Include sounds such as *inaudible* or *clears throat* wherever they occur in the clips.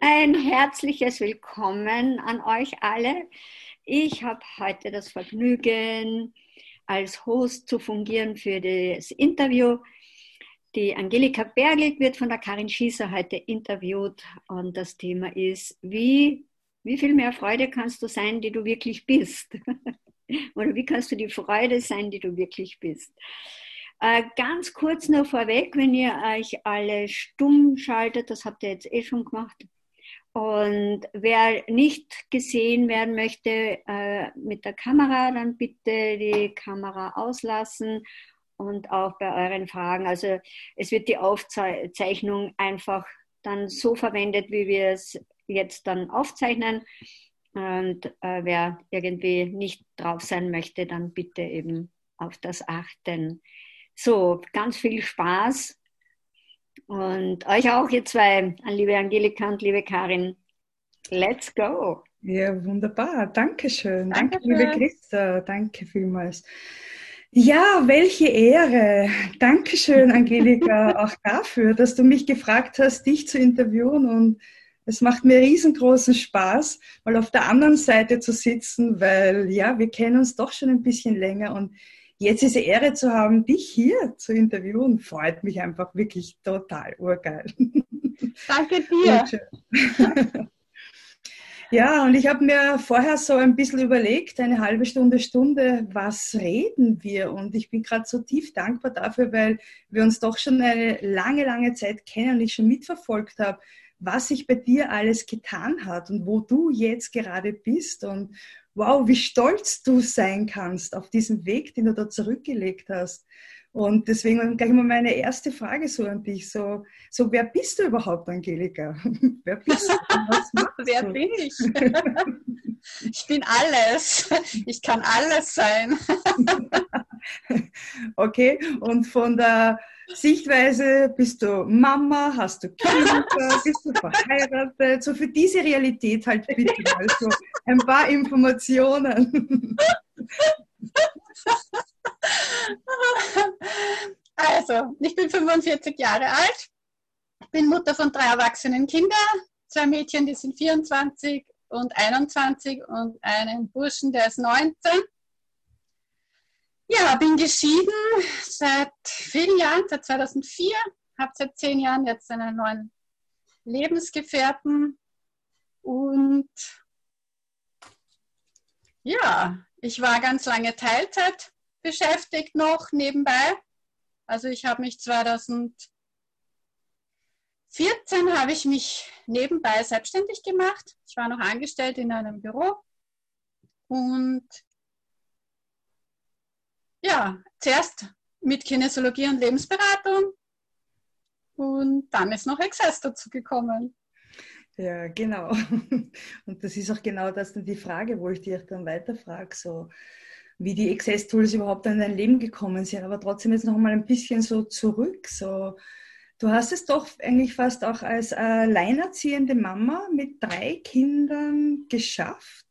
Ein herzliches Willkommen an euch alle. Ich habe heute das Vergnügen, als Host zu fungieren für das Interview. Die Angelika Bergelt wird von der Karin Schießer heute interviewt und das Thema ist, wie, wie viel mehr Freude kannst du sein, die du wirklich bist? *laughs* Oder wie kannst du die Freude sein, die du wirklich bist? Äh, ganz kurz nur vorweg, wenn ihr euch alle stumm schaltet, das habt ihr jetzt eh schon gemacht. Und wer nicht gesehen werden möchte äh, mit der Kamera, dann bitte die Kamera auslassen und auch bei euren Fragen. Also es wird die Aufzeichnung einfach dann so verwendet, wie wir es jetzt dann aufzeichnen. Und äh, wer irgendwie nicht drauf sein möchte, dann bitte eben auf das achten. So, ganz viel Spaß und euch auch, ihr zwei, liebe Angelika und liebe Karin. Let's go! Ja, wunderbar. Dankeschön. Danke, Danke liebe Christa. Danke vielmals. Ja, welche Ehre. Dankeschön, Angelika, *laughs* auch dafür, dass du mich gefragt hast, dich zu interviewen. Und es macht mir riesengroßen Spaß, mal auf der anderen Seite zu sitzen, weil ja, wir kennen uns doch schon ein bisschen länger und jetzt diese Ehre zu haben, dich hier zu interviewen, freut mich einfach wirklich total urgeil. Danke *laughs* dir. *laughs* Ja, und ich habe mir vorher so ein bisschen überlegt, eine halbe Stunde, Stunde, was reden wir? Und ich bin gerade so tief dankbar dafür, weil wir uns doch schon eine lange, lange Zeit kennen und ich schon mitverfolgt habe, was sich bei dir alles getan hat und wo du jetzt gerade bist und wow, wie stolz du sein kannst auf diesen Weg, den du da zurückgelegt hast. Und deswegen gleich mal meine erste Frage so an dich. So, so wer bist du überhaupt, Angelika? *laughs* wer bist du? *laughs* wer du? bin ich? *laughs* ich bin alles. Ich kann alles sein. okay, und von der Sichtweise bist du Mama, hast du Kinder, *laughs* bist du verheiratet? So für diese Realität halt bitte mal so ein paar Informationen. *laughs* Also, ich bin 45 Jahre alt, bin Mutter von drei erwachsenen Kindern, zwei Mädchen, die sind 24 und 21 und einen Burschen, der ist 19. Ja, bin geschieden seit vielen Jahren, seit 2004, habe seit zehn Jahren jetzt einen neuen Lebensgefährten und ja, ich war ganz lange Teilzeit beschäftigt noch nebenbei. Also ich habe mich 2014 habe ich mich nebenbei selbstständig gemacht. Ich war noch angestellt in einem Büro und ja, zuerst mit Kinesiologie und Lebensberatung und dann ist noch Access dazu gekommen. Ja, genau. *laughs* Und das ist auch genau das dann die Frage, wo ich dich dann weiterfrage, so wie die Access-Tools überhaupt in dein Leben gekommen sind. Aber trotzdem jetzt noch mal ein bisschen so zurück. So, du hast es doch eigentlich fast auch als alleinerziehende Mama mit drei Kindern geschafft,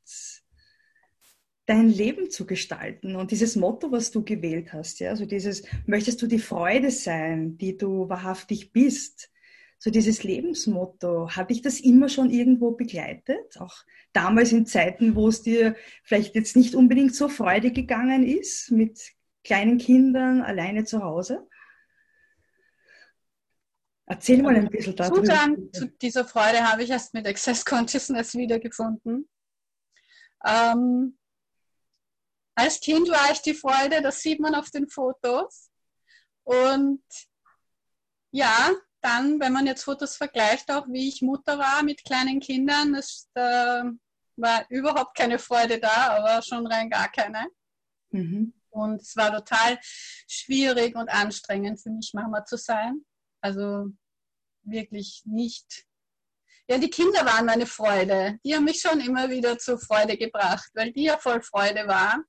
dein Leben zu gestalten. Und dieses Motto, was du gewählt hast, ja, so dieses, möchtest du die Freude sein, die du wahrhaftig bist, so dieses Lebensmotto, hat dich das immer schon irgendwo begleitet? Auch damals in Zeiten, wo es dir vielleicht jetzt nicht unbedingt so Freude gegangen ist, mit kleinen Kindern alleine zu Hause? Erzähl mal ein bisschen darüber. Zugang zu dieser Freude habe ich erst mit Access Consciousness wiedergefunden. Ähm, als Kind war ich die Freude, das sieht man auf den Fotos. Und ja, dann, wenn man jetzt Fotos vergleicht, auch wie ich Mutter war mit kleinen Kindern, es, da war überhaupt keine Freude da, aber schon rein gar keine. Mhm. Und es war total schwierig und anstrengend für mich, Mama zu sein. Also wirklich nicht. Ja, die Kinder waren meine Freude. Die haben mich schon immer wieder zur Freude gebracht, weil die ja voll Freude waren.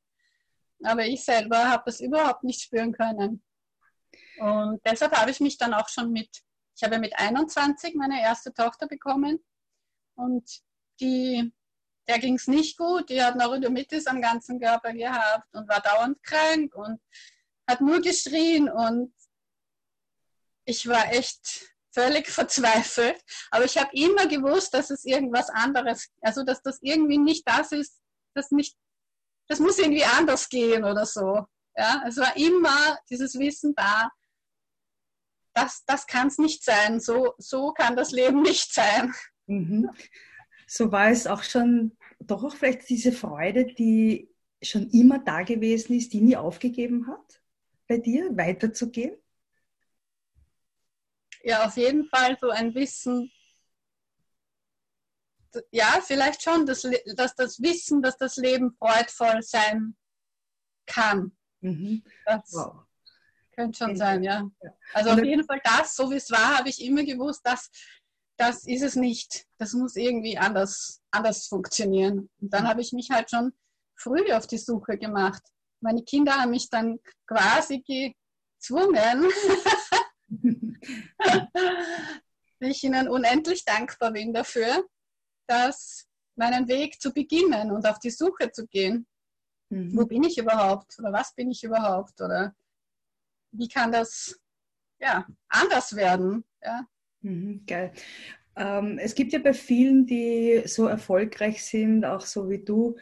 Aber ich selber habe das überhaupt nicht spüren können. Und deshalb habe ich mich dann auch schon mit ich habe mit 21 meine erste Tochter bekommen und die, der ging es nicht gut. Die hat Neurodermitis am ganzen Körper gehabt und war dauernd krank und hat nur geschrien und ich war echt völlig *laughs* verzweifelt. Aber ich habe immer gewusst, dass es irgendwas anderes, also dass das irgendwie nicht das ist, das nicht, das muss irgendwie anders gehen oder so. Ja, es war immer dieses Wissen da, das, das kann es nicht sein, so, so kann das Leben *laughs* nicht sein. Mhm. So war es auch schon, doch auch vielleicht diese Freude, die schon immer da gewesen ist, die nie aufgegeben hat, bei dir weiterzugehen? Ja, auf jeden Fall so ein Wissen, ja, vielleicht schon, dass, dass das Wissen, dass das Leben freudvoll sein kann. Mhm. Das wow. könnte schon sein, ja. Also auf jeden Fall das, so wie es war, habe ich immer gewusst, dass das ist es nicht. Das muss irgendwie anders, anders funktionieren. Und dann habe ich mich halt schon früh auf die Suche gemacht. Meine Kinder haben mich dann quasi gezwungen, *laughs* *laughs* ich ihnen unendlich dankbar bin dafür, dass meinen Weg zu beginnen und auf die Suche zu gehen. Mhm. Wo bin ich überhaupt? Oder was bin ich überhaupt? Oder wie kann das ja, anders werden? Ja. Mhm, geil. Ähm, es gibt ja bei vielen, die so erfolgreich sind, auch so wie du,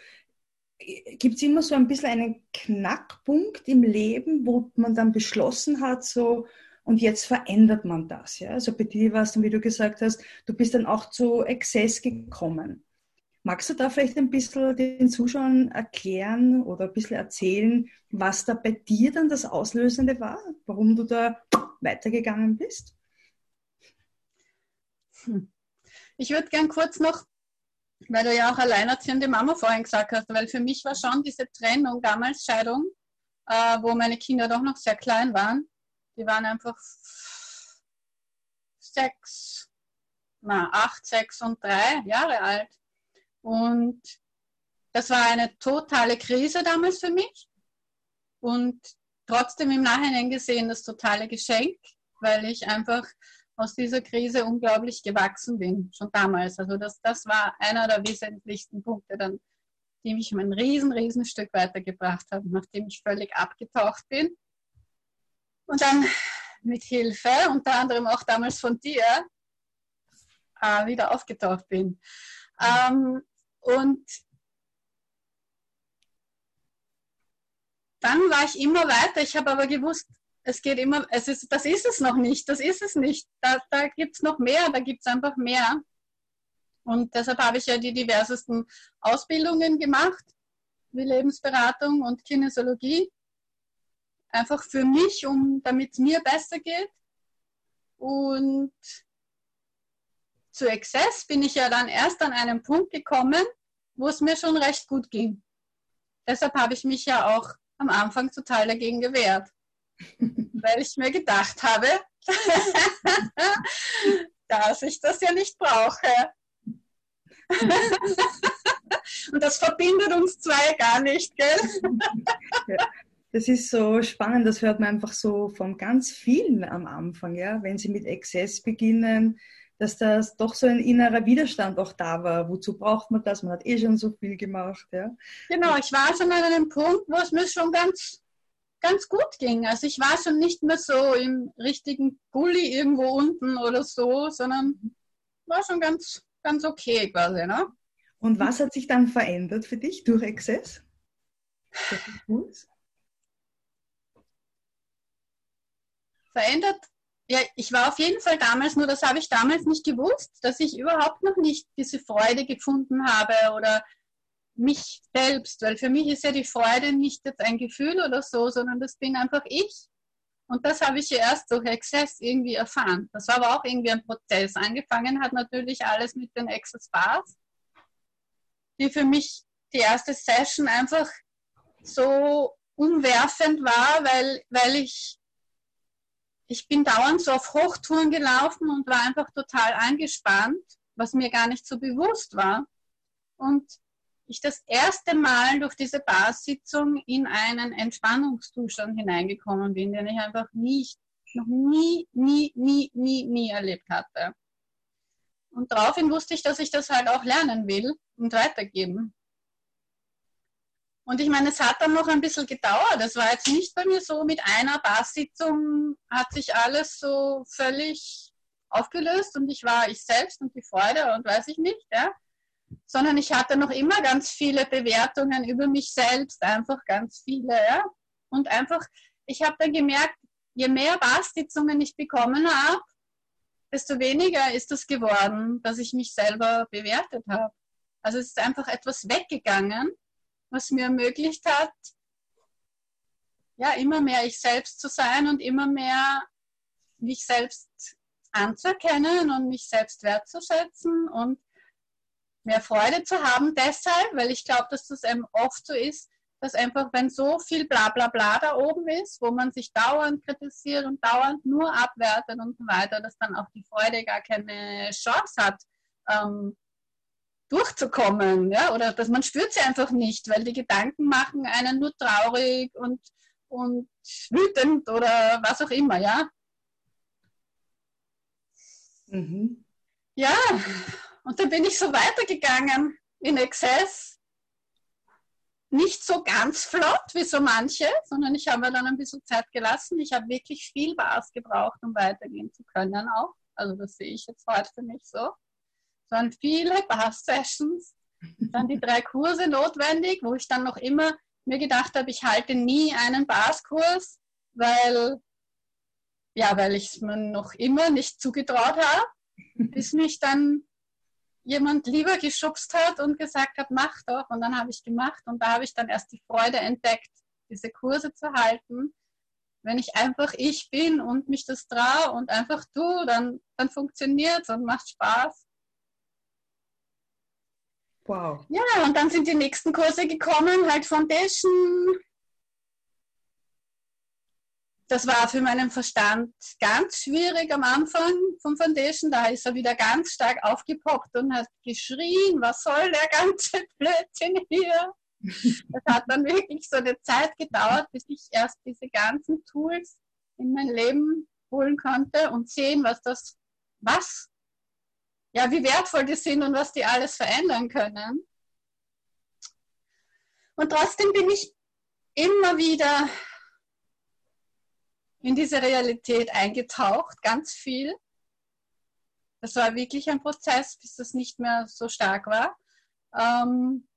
gibt es immer so ein bisschen einen Knackpunkt im Leben, wo man dann beschlossen hat, so, und jetzt verändert man das. Ja? Also bei dir war es dann, wie du gesagt hast, du bist dann auch zu Exzess gekommen. Magst du da vielleicht ein bisschen den Zuschauern erklären oder ein bisschen erzählen, was da bei dir dann das Auslösende war, warum du da weitergegangen bist? Hm. Ich würde gern kurz noch, weil du ja auch alleinerziehende Mama vorhin gesagt hast, weil für mich war schon diese Trennung damals Scheidung, äh, wo meine Kinder doch noch sehr klein waren. Die waren einfach sechs, na, acht, sechs und drei Jahre alt. Und das war eine totale Krise damals für mich. Und trotzdem im Nachhinein gesehen das totale Geschenk, weil ich einfach aus dieser Krise unglaublich gewachsen bin, schon damals. Also das, das war einer der wesentlichsten Punkte, dann, die mich um ein riesen, riesen Stück weitergebracht haben, nachdem ich völlig abgetaucht bin. Und dann mit Hilfe, unter anderem auch damals von dir, äh, wieder aufgetaucht bin. Ähm, und dann war ich immer weiter. Ich habe aber gewusst, es geht immer, es ist, das ist es noch nicht, das ist es nicht. Da, da gibt es noch mehr, da gibt es einfach mehr. Und deshalb habe ich ja die diversesten Ausbildungen gemacht, wie Lebensberatung und Kinesiologie. Einfach für mich, um damit es mir besser geht. Und zu Exzess bin ich ja dann erst an einen Punkt gekommen, wo es mir schon recht gut ging. Deshalb habe ich mich ja auch am Anfang total dagegen gewehrt *laughs* weil ich mir gedacht habe, *laughs* dass ich das ja nicht brauche. *laughs* Und das verbindet uns zwei gar nicht, gell? Ja, das ist so spannend, das hört man einfach so von ganz vielen am Anfang, ja, wenn sie mit Exzess beginnen, dass das doch so ein innerer Widerstand auch da war. Wozu braucht man das? Man hat eh schon so viel gemacht, ja. Genau, ich war schon an einem Punkt, wo es mir schon ganz ganz gut ging. Also ich war schon nicht mehr so im richtigen Gully irgendwo unten oder so, sondern war schon ganz, ganz okay quasi. Ne? Und was hat sich dann verändert für dich durch Access? *laughs* Verändert? Ja, ich war auf jeden Fall damals, nur das habe ich damals nicht gewusst, dass ich überhaupt noch nicht diese Freude gefunden habe oder mich selbst, weil für mich ist ja die Freude nicht jetzt ein Gefühl oder so, sondern das bin einfach ich. Und das habe ich ja erst durch Access irgendwie erfahren. Das war aber auch irgendwie ein Prozess. Angefangen hat natürlich alles mit den Access Bars, die für mich die erste Session einfach so umwerfend war, weil, weil ich, ich bin dauernd so auf Hochtouren gelaufen und war einfach total angespannt, was mir gar nicht so bewusst war. Und ich das erste Mal durch diese Barsitzung in einen Entspannungszustand hineingekommen bin, den ich einfach nicht, noch nie, nie, nie, nie, nie erlebt hatte. Und daraufhin wusste ich, dass ich das halt auch lernen will und weitergeben. Und ich meine, es hat dann noch ein bisschen gedauert. Es war jetzt nicht bei mir so, mit einer Barsitzung hat sich alles so völlig aufgelöst und ich war ich selbst und die Freude und weiß ich nicht, ja. Sondern ich hatte noch immer ganz viele Bewertungen über mich selbst, einfach ganz viele, ja. Und einfach, ich habe dann gemerkt, je mehr Basssitzungen ich bekommen habe, desto weniger ist es geworden, dass ich mich selber bewertet habe. Also es ist einfach etwas weggegangen, was mir ermöglicht hat, ja, immer mehr ich selbst zu sein und immer mehr mich selbst anzuerkennen und mich selbst wertzuschätzen und mehr Freude zu haben. Deshalb, weil ich glaube, dass das eben oft so ist, dass einfach, wenn so viel bla bla bla da oben ist, wo man sich dauernd kritisiert und dauernd nur abwertet und so weiter, dass dann auch die Freude gar keine Chance hat, ähm, durchzukommen. Ja? Oder dass man spürt sie einfach nicht, weil die Gedanken machen einen nur traurig und, und wütend oder was auch immer, ja. Mhm. Ja, und dann bin ich so weitergegangen in Exzess. Nicht so ganz flott wie so manche, sondern ich habe mir dann ein bisschen Zeit gelassen. Ich habe wirklich viel Bars gebraucht, um weitergehen zu können auch. Also das sehe ich jetzt heute für mich so. Es waren viele Bar-Sessions, dann die drei Kurse notwendig, wo ich dann noch immer mir gedacht habe, ich halte nie einen Bars-Kurs, weil ja, weil ich es mir noch immer nicht zugetraut habe, bis mich dann jemand lieber geschubst hat und gesagt hat, mach doch. Und dann habe ich gemacht und da habe ich dann erst die Freude entdeckt, diese Kurse zu halten. Wenn ich einfach ich bin und mich das traue und einfach tu, dann, dann funktioniert es und macht Spaß. Wow. Ja, und dann sind die nächsten Kurse gekommen, halt Foundation, das war für meinen Verstand ganz schwierig am Anfang vom Foundation. Da ist er wieder ganz stark aufgepoppt und hat geschrien, was soll der ganze *laughs* Blödsinn hier? Das hat dann wirklich so eine Zeit gedauert, bis ich erst diese ganzen Tools in mein Leben holen konnte und sehen, was das, was, ja, wie wertvoll die sind und was die alles verändern können. Und trotzdem bin ich immer wieder in diese Realität eingetaucht, ganz viel. Das war wirklich ein Prozess, bis das nicht mehr so stark war, ähm,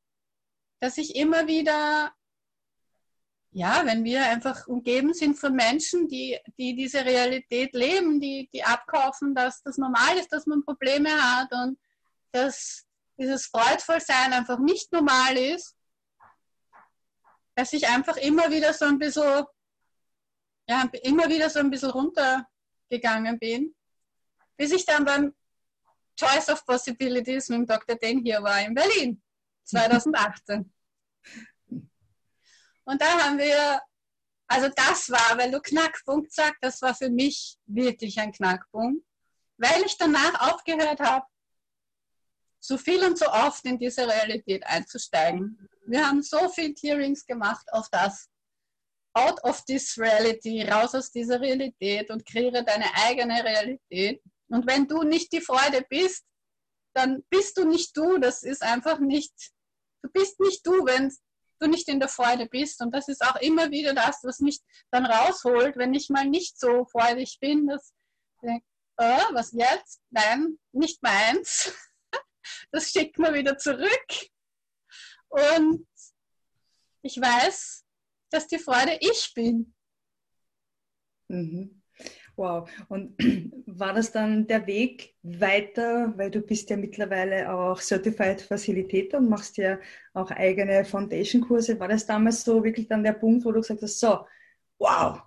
dass ich immer wieder, ja, wenn wir einfach umgeben sind von Menschen, die, die diese Realität leben, die, die abkaufen, dass das normal ist, dass man Probleme hat und dass dieses Freudvollsein einfach nicht normal ist, dass ich einfach immer wieder so ein bisschen ja, immer wieder so ein bisschen runtergegangen bin, bis ich dann beim Choice of Possibilities mit dem Dr. Den hier war in Berlin, *laughs* 2018. Und da haben wir, also das war, weil du Knackpunkt sagst, das war für mich wirklich ein Knackpunkt, weil ich danach aufgehört habe, so viel und so oft in diese Realität einzusteigen. Wir haben so viel Hearings gemacht auf das, out of this reality, raus aus dieser Realität und kreiere deine eigene Realität. Und wenn du nicht die Freude bist, dann bist du nicht du. Das ist einfach nicht, du bist nicht du, wenn du nicht in der Freude bist. Und das ist auch immer wieder das, was mich dann rausholt, wenn ich mal nicht so freudig bin, dass ich äh, was jetzt? Nein, nicht meins. *laughs* Das schickt mir wieder zurück. Und ich weiß, dass die Freude ich bin. Mhm. Wow. Und *clears throat* war das dann der Weg weiter, weil du bist ja mittlerweile auch Certified Facilitator und machst ja auch eigene Foundation-Kurse. War das damals so wirklich dann der Punkt, wo du gesagt hast, so, wow,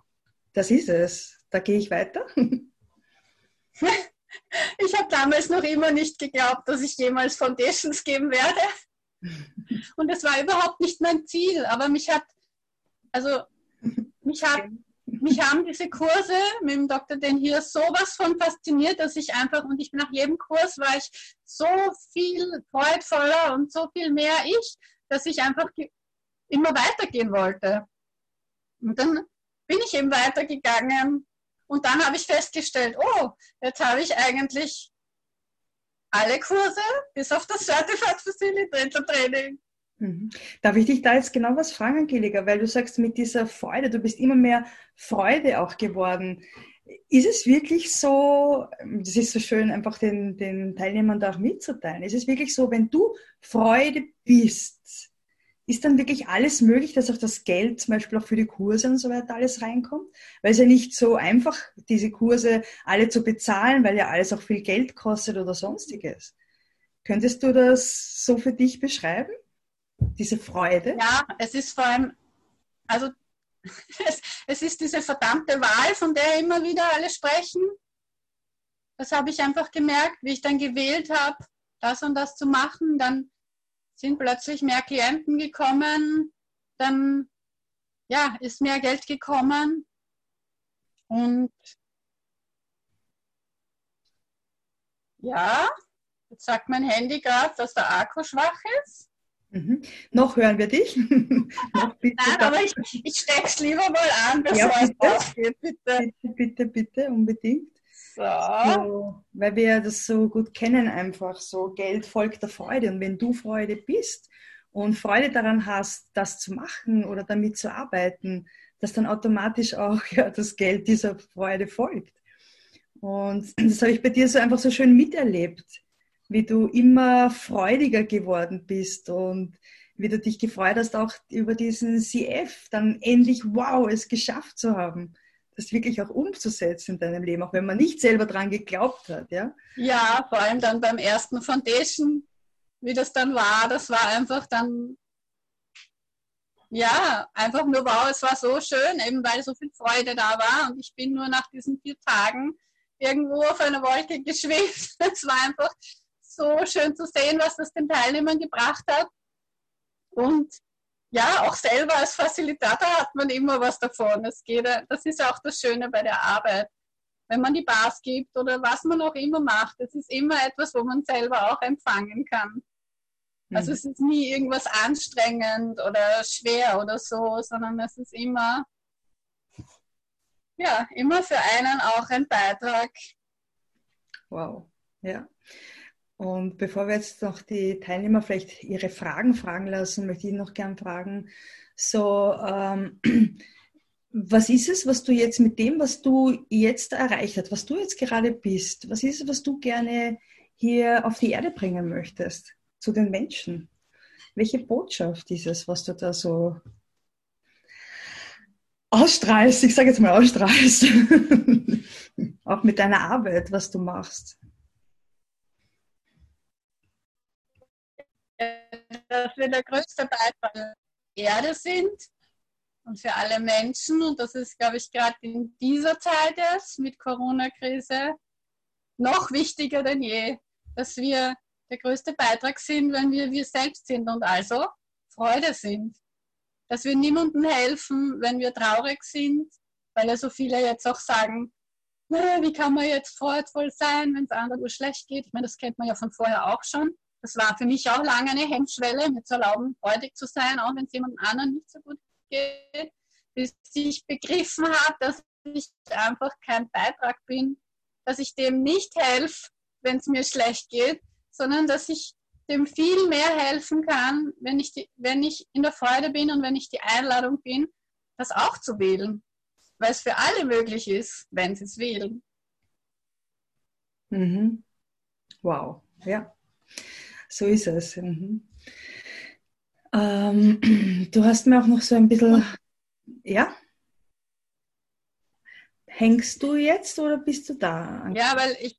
das ist es, da gehe ich weiter? *laughs* Ich habe damals noch immer nicht geglaubt, dass ich jemals Foundations geben werde. *laughs* Und das war überhaupt nicht mein Ziel, aber mich hat also mich, hat, mich haben diese Kurse mit dem Dr. Den hier sowas von fasziniert, dass ich einfach, und ich nach jedem Kurs war ich so viel freudvoller und so viel mehr ich, dass ich einfach immer weitergehen wollte. Und dann bin ich eben weitergegangen und dann habe ich festgestellt, oh, jetzt habe ich eigentlich alle Kurse bis auf das Certified Facilitator Training. Mhm. Darf ich dich da jetzt genau was fragen, Angelika? Weil du sagst, mit dieser Freude, du bist immer mehr Freude auch geworden. ist es wirklich so, das ist so schön, einfach den, den Teilnehmern da auch mitzuteilen, ist es wirklich so, wenn du Freude bist, ist dann wirklich alles möglich, dass auch das Geld zum Beispiel auch für die Kurse und so weiter alles reinkommt? Weil es ja nicht so einfach, diese Kurse alle zu bezahlen, weil ja alles auch viel Geld kostet oder sonstiges. Könntest du das so für dich beschreiben? Diese Freude? Ja, es ist vor allem, also *laughs* es, es ist diese verdammte Wahl, von der immer wieder alle sprechen. Das habe ich einfach gemerkt, wie ich dann gewählt habe, das und das zu machen. Dann sind plötzlich mehr Klienten gekommen, dann ja, ist mehr Geld gekommen und ja, jetzt sagt mein Handy gerade, dass der Akku schwach ist. Mhm. Noch hören wir dich. *laughs* *laughs* bitte, Nein, aber ich, ich stecke es lieber mal an, bevor ja, es ausgeht. Bitte. bitte, bitte, bitte, unbedingt. So. so. Weil wir das so gut kennen, einfach so, Geld folgt der Freude. Und wenn du Freude bist und Freude daran hast, das zu machen oder damit zu arbeiten, dass dann automatisch auch *laughs* ja, das Geld dieser Freude folgt. Und *clears throat* das habe ich bei dir so einfach so schön miterlebt, wie du immer freudiger geworden bist und wie du dich gefreut hast, auch über diesen CF dann endlich, wow, es geschafft zu haben das wirklich auch umzusetzen in deinem Leben, auch wenn man nicht selber dran geglaubt hat, ja? Ja, vor allem dann beim ersten Foundation, wie das dann war, das war einfach dann, ja, einfach nur wow, es war so schön, eben weil so viel Freude da war und ich bin nur nach diesen vier Tagen irgendwo auf einer Wolke *laughs* geschwebt. Es war einfach so schön zu sehen, was das den Teilnehmern gebracht hat. Und ja, auch selber als Facilitator hat man immer was davon. Es geht, das ist auch das Schöne bei der Arbeit. Wenn man die Bars gibt oder was man auch immer macht, es ist immer etwas, wo man selber auch empfangen kann. Also mhm. es ist nie irgendwas anstrengend oder schwer oder so, sondern es ist immer, ja, immer für einen auch ein Beitrag. Wow, ja. Und bevor wir jetzt noch die Teilnehmer vielleicht ihre Fragen fragen lassen, möchte ich noch gern fragen, so, ähm, *clears throat* was ist es, was du jetzt mit dem, was du jetzt erreicht hast, was du jetzt gerade bist, was ist es, was du gerne hier auf die Erde bringen möchtest, zu den Menschen? Welche Botschaft ist es, was du da so ausstrahlst, ich sage jetzt mal ausstrahlst, *laughs* auch mit deiner Arbeit, was du machst? Dass wir der größte Beitrag der Erde sind und für alle Menschen. Und das ist, glaube ich, gerade in dieser Zeit jetzt mit Corona-Krise noch wichtiger denn je, dass wir der größte Beitrag sind, wenn wir wir selbst sind und also Freude sind. Dass wir niemandem helfen, wenn wir traurig sind, weil ja so viele jetzt auch sagen, wie kann man jetzt freudvoll sein, wenn es anderen schlecht geht. Ich meine, das kennt man ja von vorher auch schon. Das war für mich auch lange eine Hemmschwelle, mir zu erlauben, freudig zu sein, auch wenn es jemand anderen nicht so gut geht, bis ich begriffen habe, dass ich einfach kein Beitrag bin, dass ich dem nicht helfe, wenn es mir schlecht geht, sondern dass ich dem viel mehr helfen kann, wenn ich, die, wenn ich in der Freude bin und wenn ich die Einladung bin, das auch zu wählen. Weil es für alle möglich ist, wenn sie es wählen. Mhm. Wow, ja. So ist es. Mhm. Ähm, *clears throat* du hast mir auch noch so ein bisschen, ja? Hängst du jetzt oder bist du da? Ja, weil ich,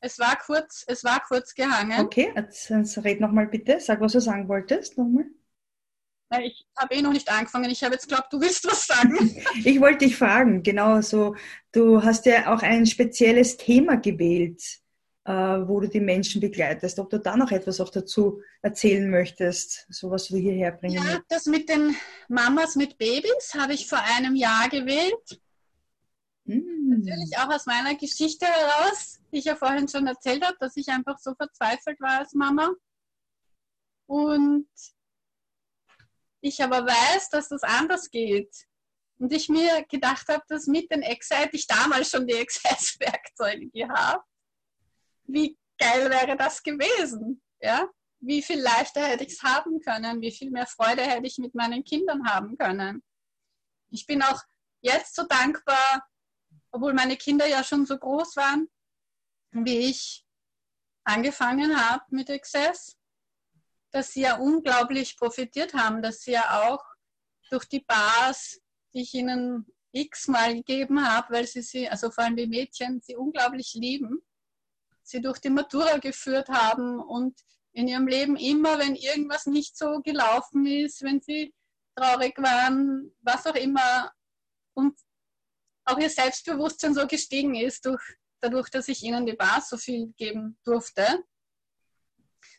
es war kurz, es war kurz gehangen. Okay, jetzt, jetzt red nochmal bitte. Sag, was du sagen wolltest nochmal. Ich habe eh noch nicht angefangen. Ich habe jetzt glaubt, du willst was sagen. *laughs* ich wollte dich fragen, genau so. Du hast ja auch ein spezielles Thema gewählt äh, wo du die Menschen begleitest. Ob du da noch etwas auch dazu erzählen möchtest, so was du hierher bringen Ja, das mit den Mamas mit Babys habe ich vor einem Jahr gewählt. Mm. Natürlich auch aus meiner Geschichte heraus, die ich ja vorhin schon erzählt habe, dass ich einfach so verzweifelt war als Mama. Und ich aber weiß, dass das anders geht. Und ich mir gedacht habe, dass mit den Excite, ich damals schon die Excite-Werkzeuge gehabt, wie geil wäre das gewesen? Ja? Wie viel leichter hätte ich es haben können? Wie viel mehr Freude hätte ich mit meinen Kindern haben können? Ich bin auch jetzt so dankbar, obwohl meine Kinder ja schon so groß waren, wie ich angefangen habe mit Access, dass sie ja unglaublich profitiert haben, dass sie ja auch durch die Bars, die ich ihnen x-mal gegeben habe, weil sie sie, also vor allem die Mädchen, sie unglaublich lieben, sie durch die Matura geführt haben und in ihrem Leben immer, wenn irgendwas nicht so gelaufen ist, wenn sie traurig waren, was auch immer, und auch ihr Selbstbewusstsein so gestiegen ist, durch, dadurch, dass ich ihnen die Bar so viel geben durfte.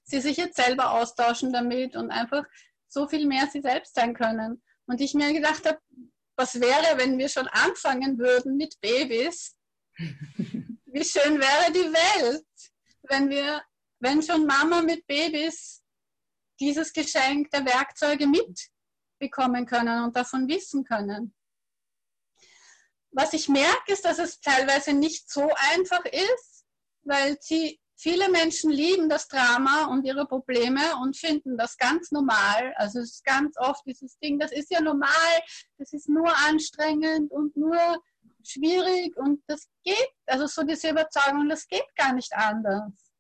Sie sich jetzt selber austauschen damit und einfach so viel mehr sie selbst sein können. Und ich mir gedacht habe, was wäre, wenn wir schon anfangen würden mit Babys? *laughs* Wie schön wäre die Welt, wenn wir, wenn schon Mama mit Babys dieses Geschenk der Werkzeuge mitbekommen können und davon wissen können. Was ich merke, ist, dass es teilweise nicht so einfach ist, weil sie Viele Menschen lieben das Drama und ihre Probleme und finden das ganz normal. Also es ist ganz oft dieses Ding, das ist ja normal, das ist nur anstrengend und nur schwierig und das geht, also so diese Überzeugung, das geht gar nicht anders.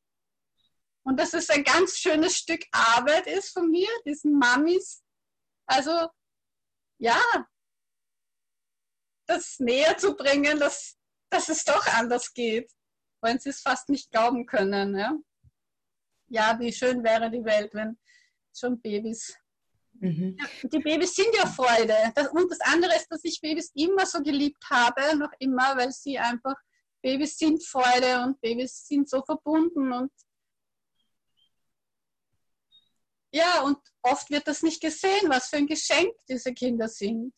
Und das ist ein ganz schönes Stück Arbeit ist von mir, diesen Mamis. Also ja, das näher zu bringen, dass, dass es doch anders geht wollen sie es fast nicht glauben können. Ja, ja wie schön wäre die Welt, wenn schon Babys. Mhm. Ja, die Babys sind ja Freude. Das, und das andere ist, dass ich Babys immer so geliebt habe, noch immer, weil sie einfach, Babys sind Freude und Babys sind so verbunden und ja, und oft wird das nicht gesehen, was für ein Geschenk diese Kinder sind.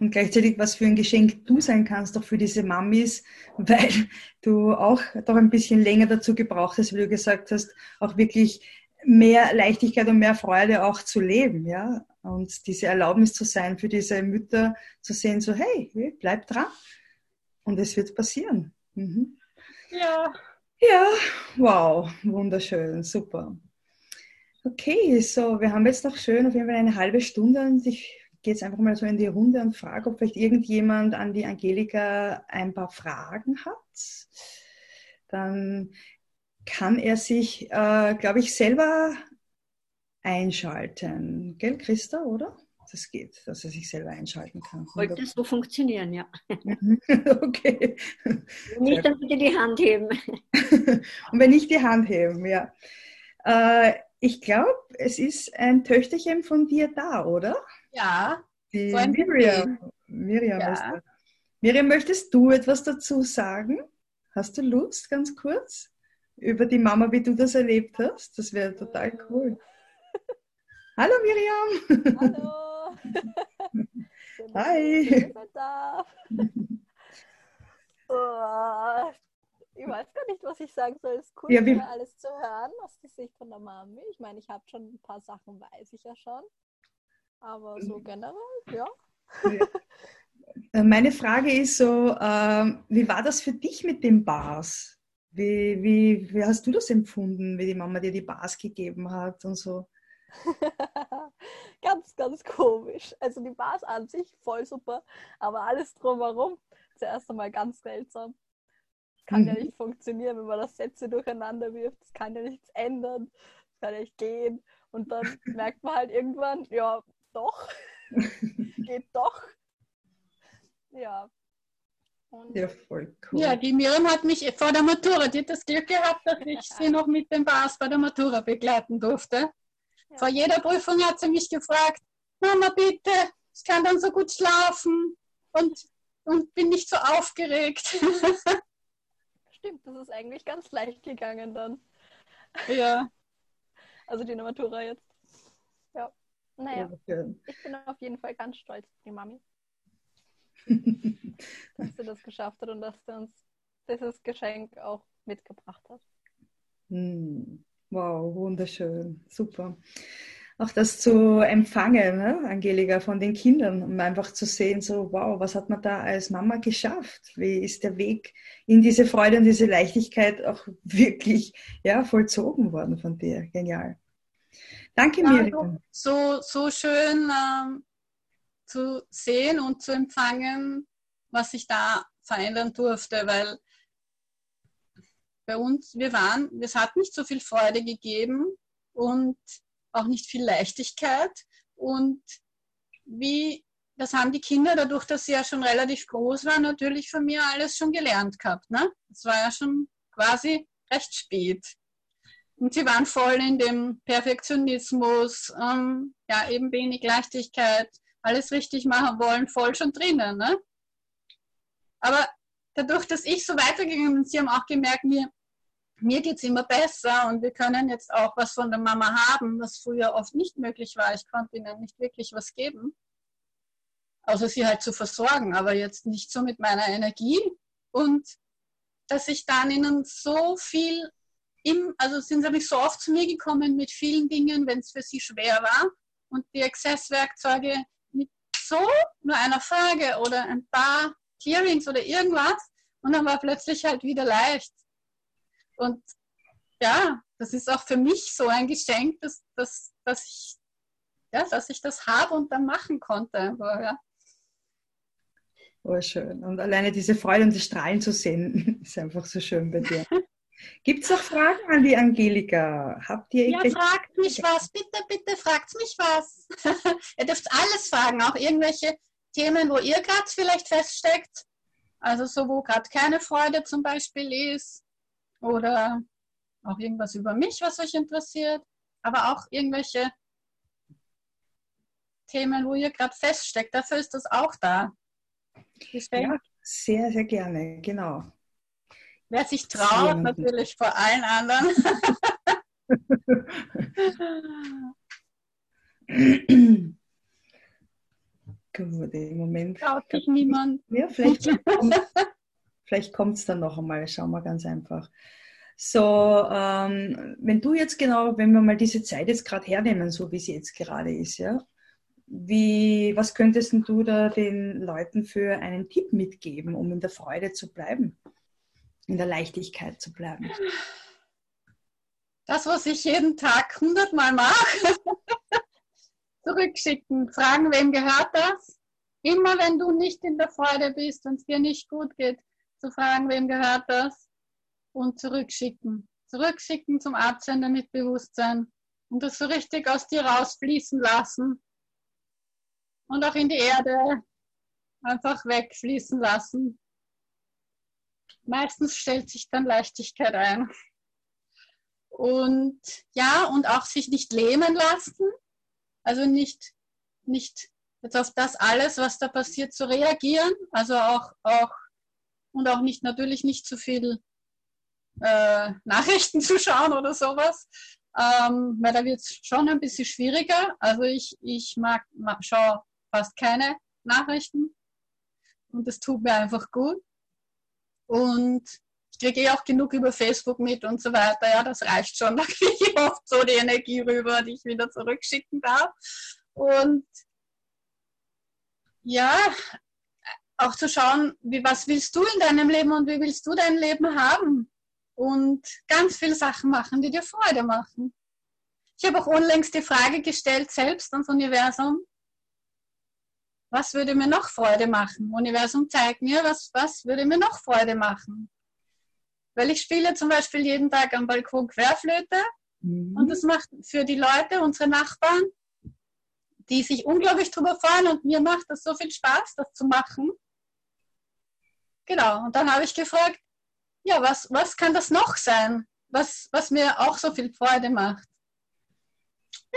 Und gleichzeitig, was für ein Geschenk du sein kannst, auch für diese Mamis, *laughs* weil du auch doch ein bisschen länger dazu gebraucht hast, wie du gesagt hast, auch wirklich mehr Leichtigkeit und mehr Freude auch zu leben, ja. Und diese Erlaubnis zu sein für diese Mütter, zu sehen, so, hey, bleib dran. Und es wird passieren. Mhm. Ja. Ja, wow, wunderschön, super. Okay, so, wir haben jetzt noch schön auf jeden Fall eine halbe Stunde und ich gehe jetzt einfach mal so in die Runde und frage, ob vielleicht irgendjemand an die Angelika ein paar Fragen hat. Dann kann er sich, äh, glaube ich, selber einschalten. Gell, Christa, oder? Das geht, dass er sich selber einschalten kann. Sollte so funktionieren, ja. *laughs* okay. Nicht, dann bitte die Hand heben. *laughs* und wenn nicht die Hand heben, ja. Äh, ich glaube, es ist ein Töchterchen von dir da, oder? Ja. Die Miriam. Miriam, ja. Miriam, möchtest du etwas dazu sagen? Hast du Lust, ganz kurz? Über die Mama, wie du das erlebt hast? Das wäre total cool. Hallo Miriam. Hallo. *laughs* Hi. oh, ich weiß gar nicht, was ich sagen soll. Es ist cool, ja, wie... alles zu hören aus der Sicht von der Mami. Ich meine, ich habe schon ein paar Sachen, weiß ich ja schon. Aber so mhm. generell, ja. ja. Meine Frage ist so, äh, wie war das für dich mit den Bars? Wie, wie, wie hast du das empfunden, wie die Mama dir die Bars gegeben hat und so? *laughs* ganz, ganz komisch. Also die Bars an sich voll super, aber alles drumherum zuerst einmal ganz seltsam kann mhm. ja nicht funktionieren, wenn man das Sätze durcheinander wirft. Das kann ja nichts ändern. Das kann ja nicht gehen. Und dann *laughs* merkt man halt irgendwann, ja, doch. *laughs* Geht doch. Ja. Und ja, voll cool. Ja, die Miriam hat mich vor der Matura, die hat das Glück gehabt, dass ich sie noch mit dem Bas bei der Matura begleiten durfte. Ja. Vor jeder Prüfung hat sie mich gefragt, Mama bitte, ich kann dann so gut schlafen und, und bin nicht so aufgeregt. *laughs* stimmt, das ist eigentlich ganz leicht gegangen dann. Ja. *laughs* Also die Matura jetzt. Ja. Naja, okay. ich bin auf jeden Fall ganz stolz auf die Mami. *laughs* dass sie das geschafft hat und dass sie uns dieses Geschenk auch mitgebracht hat. Hm. Wow, wunderschön. Super auch das zu empfangen, ne, Angelika, von den Kindern, um einfach zu sehen, so, wow, was hat man da als Mama geschafft? Wie ist der Weg in diese Freude und diese Leichtigkeit auch *laughs* wirklich ja, vollzogen worden von dir? Genial. Danke, Miriam. So, so schön ähm, zu sehen und zu empfangen, was sich da verändern durfte, weil bei uns, wir waren, es hat nicht so viel Freude gegeben und auch nicht viel Leichtigkeit. Und wie, das haben die Kinder, dadurch, dass sie ja schon relativ groß waren, natürlich von mir alles schon gelernt gehabt. Ne? Das war ja schon quasi recht spät. Und sie waren voll in dem Perfektionismus, ähm, ja, eben wenig Leichtigkeit, alles richtig machen wollen, voll schon drinnen. Ne? Aber dadurch, dass ich so weitergegangen bin, sie haben auch gemerkt, mir, mir geht es immer besser und wir können jetzt auch was von der Mama haben, was früher oft nicht möglich war. Ich konnte ihnen nicht wirklich was geben, außer sie halt zu versorgen, aber jetzt nicht so mit meiner Energie. Und dass ich dann ihnen so viel, im, also sind sie nicht so oft zu mir gekommen mit vielen Dingen, wenn es für sie schwer war. Und die Access-Werkzeuge so nur einer Frage oder ein paar Clearings oder irgendwas. Und dann war plötzlich halt wieder leicht. Und ja, das ist auch für mich so ein Geschenk, dass, dass, dass, ich, ja, dass ich das habe und dann machen konnte. Einfach, ja. Oh, schön. Und alleine diese Freude und die Strahlen zu sehen, *laughs* ist einfach so schön bei dir. *laughs* Gibt es noch Fragen an die Angelika? Habt ihr Ja, fragt mich was. Bitte, bitte, fragt mich was. *laughs* ihr dürft alles fragen, auch irgendwelche Themen, wo ihr gerade vielleicht feststeckt. Also so, wo gerade keine Freude zum Beispiel ist. Oder auch irgendwas über mich, was euch interessiert. Aber auch irgendwelche Themen, wo ihr gerade feststeckt. Dafür ist das auch da. Ja, sehr, sehr gerne, genau. Wer sich traut, natürlich vor allen anderen. *laughs* Gut, im Moment. Traut sich niemand. Ja, vielleicht *laughs* kommt es dann noch einmal. Schauen wir ganz einfach. So, ähm, wenn du jetzt genau, wenn wir mal diese Zeit jetzt gerade hernehmen, so wie sie jetzt gerade ist, ja, wie, was könntest du da den Leuten für einen Tipp mitgeben, um in der Freude zu bleiben, in der Leichtigkeit zu bleiben? Das, was ich jeden Tag hundertmal mache, *laughs* zurückschicken, fragen, wem gehört das? Immer wenn du nicht in der Freude bist und es dir nicht gut geht, zu fragen, wem gehört das? Und zurückschicken. Zurückschicken zum Absender mit Bewusstsein und das so richtig aus dir rausfließen lassen und auch in die Erde einfach wegfließen lassen. Meistens stellt sich dann Leichtigkeit ein. Und ja, und auch sich nicht lähmen lassen, also nicht, nicht jetzt auf das alles, was da passiert, zu reagieren, also auch, auch und auch nicht natürlich nicht zu viel äh, Nachrichten *laughs* zu schauen oder sowas, ähm, weil da wird es schon ein bisschen schwieriger. Also ich, ich mag, mag schaue fast keine Nachrichten. Und das tut mir einfach gut. Und ich kriege eh auch genug über Facebook mit und so weiter. Ja, das reicht schon. *laughs* Da kriege ich oft so die Energie rüber, die ich wieder zurückschicken darf. Und ja, auch zu schauen, wie, was willst du in deinem Leben und wie willst du dein Leben haben? Und ganz viele Sachen machen, die dir Freude machen. Ich habe auch unlängst die Frage gestellt, selbst ans Universum, was würde mir noch Freude machen? Universum zeigt mir, was, was würde mir noch Freude machen? Weil ich spiele zum Beispiel jeden Tag am Balkon Querflöte mhm. und das macht für die Leute, unsere Nachbarn, die sich unglaublich drüber freuen und mir macht das so viel Spaß, das zu machen. Genau, und dann habe ich gefragt, ja, was, was kann das noch sein, was, was mir auch so viel Freude macht?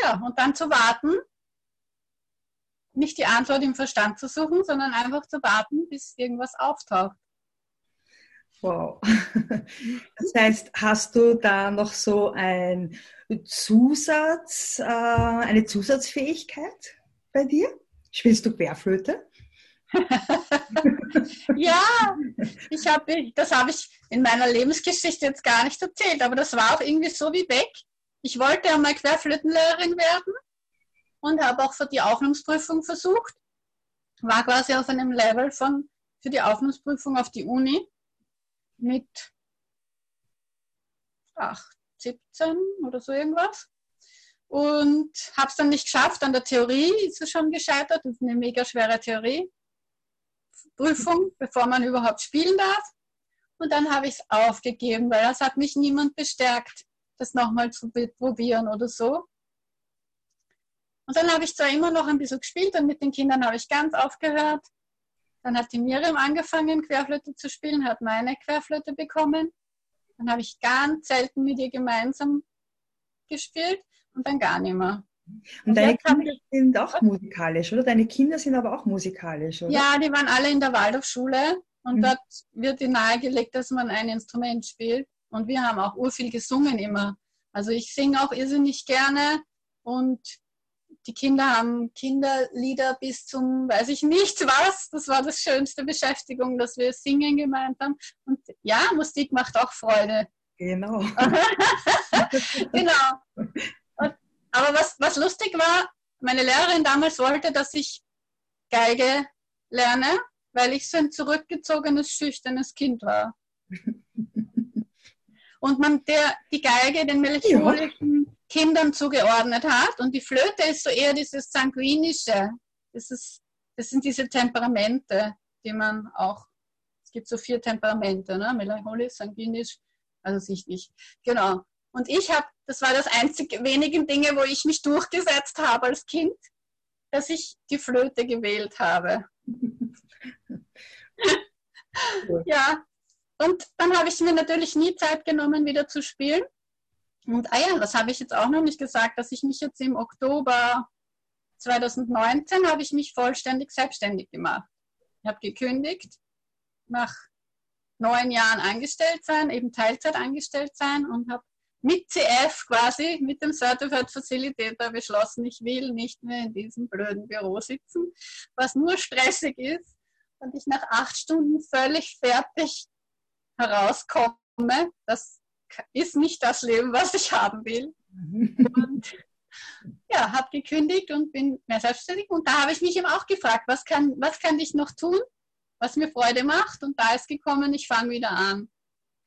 Ja, und dann zu warten, nicht die Antwort im Verstand zu suchen, sondern einfach zu warten, bis irgendwas auftaucht. Wow. *laughs* Das heißt, hast du da noch so ein Zusatz, äh, eine Zusatzfähigkeit bei dir? Spielst du Querflöte? *laughs* ja, ich hab, das habe ich in meiner Lebensgeschichte jetzt gar nicht erzählt, aber das war auch irgendwie so wie weg. Ich wollte einmal Querflötenlehrerin werden und habe auch für die Aufnahmsprüfung versucht. War quasi auf einem Level von für die Aufnahmsprüfung auf die Uni mit 8, 17 oder so irgendwas. und habe es dann nicht geschafft. An der Theorie ist es schon gescheitert. Das ist eine mega schwere Theorieprüfung, bevor man überhaupt spielen darf. Und dann habe ich es aufgegeben, weil das hat mich niemand bestärkt, das nochmal zu probieren oder so. Und dann habe ich zwar immer noch ein bisschen gespielt und mit den Kindern habe ich ganz aufgehört. Dann hat die Miriam angefangen, Querflöte zu spielen, hat meine Querflöte bekommen. Dann habe ich ganz selten mit ihr gemeinsam gespielt und dann gar nicht mehr. Und, und deine Kinder sind auch musikalisch, oder? Deine Kinder sind aber auch musikalisch, oder? Ja, die waren alle in der Waldorfschule und mhm. dort wird ihnen nahegelegt, dass man ein Instrument spielt. Und wir haben auch urviel gesungen immer. Also ich singe auch irrsinnig gerne und die Kinder haben Kinderlieder bis zum, weiß ich nicht was. Das war das schönste Beschäftigung, dass wir singen gemeint haben. Und ja, Musik macht auch Freude. Genau. *laughs* genau. Und, aber was, was lustig war, meine Lehrerin damals wollte, dass ich Geige lerne, weil ich so ein zurückgezogenes, schüchternes Kind war. *laughs* Und man der, die Geige den melancholischen Kindern zugeordnet hat. Und die Flöte ist so eher dieses sanguinische. Das, ist, das sind diese Temperamente, die man auch, es gibt so vier Temperamente, ne? melancholisch, sanguinisch, also sichtlich. Genau. Und ich habe, das war das einzige wenigen Dinge, wo ich mich durchgesetzt habe als Kind, dass ich die Flöte gewählt habe. *laughs* ja, und dann habe ich mir natürlich nie Zeit genommen, wieder zu spielen. Und ah ja, das habe ich jetzt auch noch nicht gesagt, dass ich mich jetzt im Oktober 2019 habe ich mich vollständig selbstständig gemacht. Ich habe gekündigt, nach neun Jahren angestellt sein, eben Teilzeit angestellt sein und habe mit CF quasi, mit dem Certified Facilitator beschlossen, ich will nicht mehr in diesem blöden Büro sitzen, was nur stressig ist und ich nach acht Stunden völlig fertig herauskomme. Das ist nicht das Leben, was ich haben will. Und ja, habe gekündigt und bin mehr selbstständig. Und da habe ich mich eben auch gefragt, was kann, was kann ich noch tun, was mir Freude macht. Und da ist gekommen, ich fange wieder an,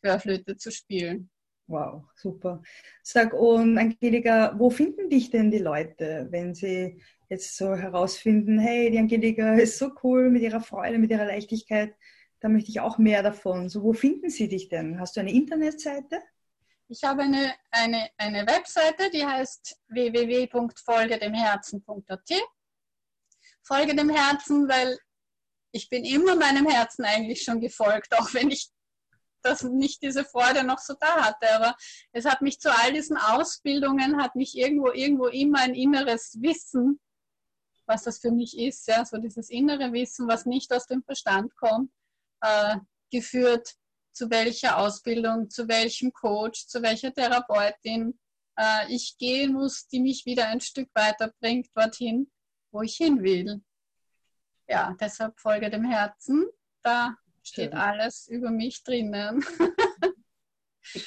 Hörflöte zu spielen. Wow, super. Sag, und Angelika, wo finden dich denn die Leute, wenn sie jetzt so herausfinden, hey, die Angelika ist so cool mit ihrer Freude, mit ihrer Leichtigkeit, da möchte ich auch mehr davon. So, wo finden sie dich denn? Hast du eine Internetseite? Ich habe eine, eine, eine Webseite, die heißt www.folgedemherzen.at. Folge dem Herzen, weil ich bin immer meinem Herzen eigentlich schon gefolgt, auch wenn ich das nicht diese Freude noch so da hatte. Aber es hat mich zu all diesen Ausbildungen, hat mich irgendwo, irgendwo immer ein inneres Wissen, was das für mich ist, ja, so dieses innere Wissen, was nicht aus dem Verstand kommt, äh, geführt, zu welcher Ausbildung, zu welchem Coach, zu welcher Therapeutin äh, ich gehen muss, die mich wieder ein Stück weiterbringt dorthin, wo ich hin will. Ja, deshalb folge dem Herzen. Da steht Schön. alles über mich drinnen.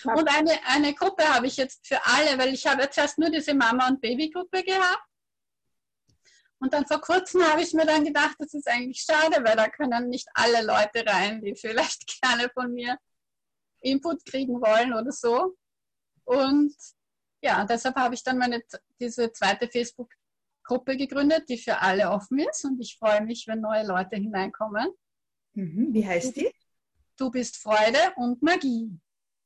und eine, eine Gruppe habe ich jetzt für alle, weil ich habe jetzt erst nur diese Mama- und Babygruppe gehabt. Und dann vor kurzem habe ich mir dann gedacht, das ist eigentlich schade, weil da können nicht alle Leute rein, die vielleicht *laughs* gerne von mir Input kriegen wollen oder so. Und ja, deshalb habe ich dann meine, diese zweite Facebook-Gruppe gegründet, die für alle offen ist. Und ich freue mich, wenn neue Leute hineinkommen. Mhm. Wie heißt die? Du bist Freude und Magie.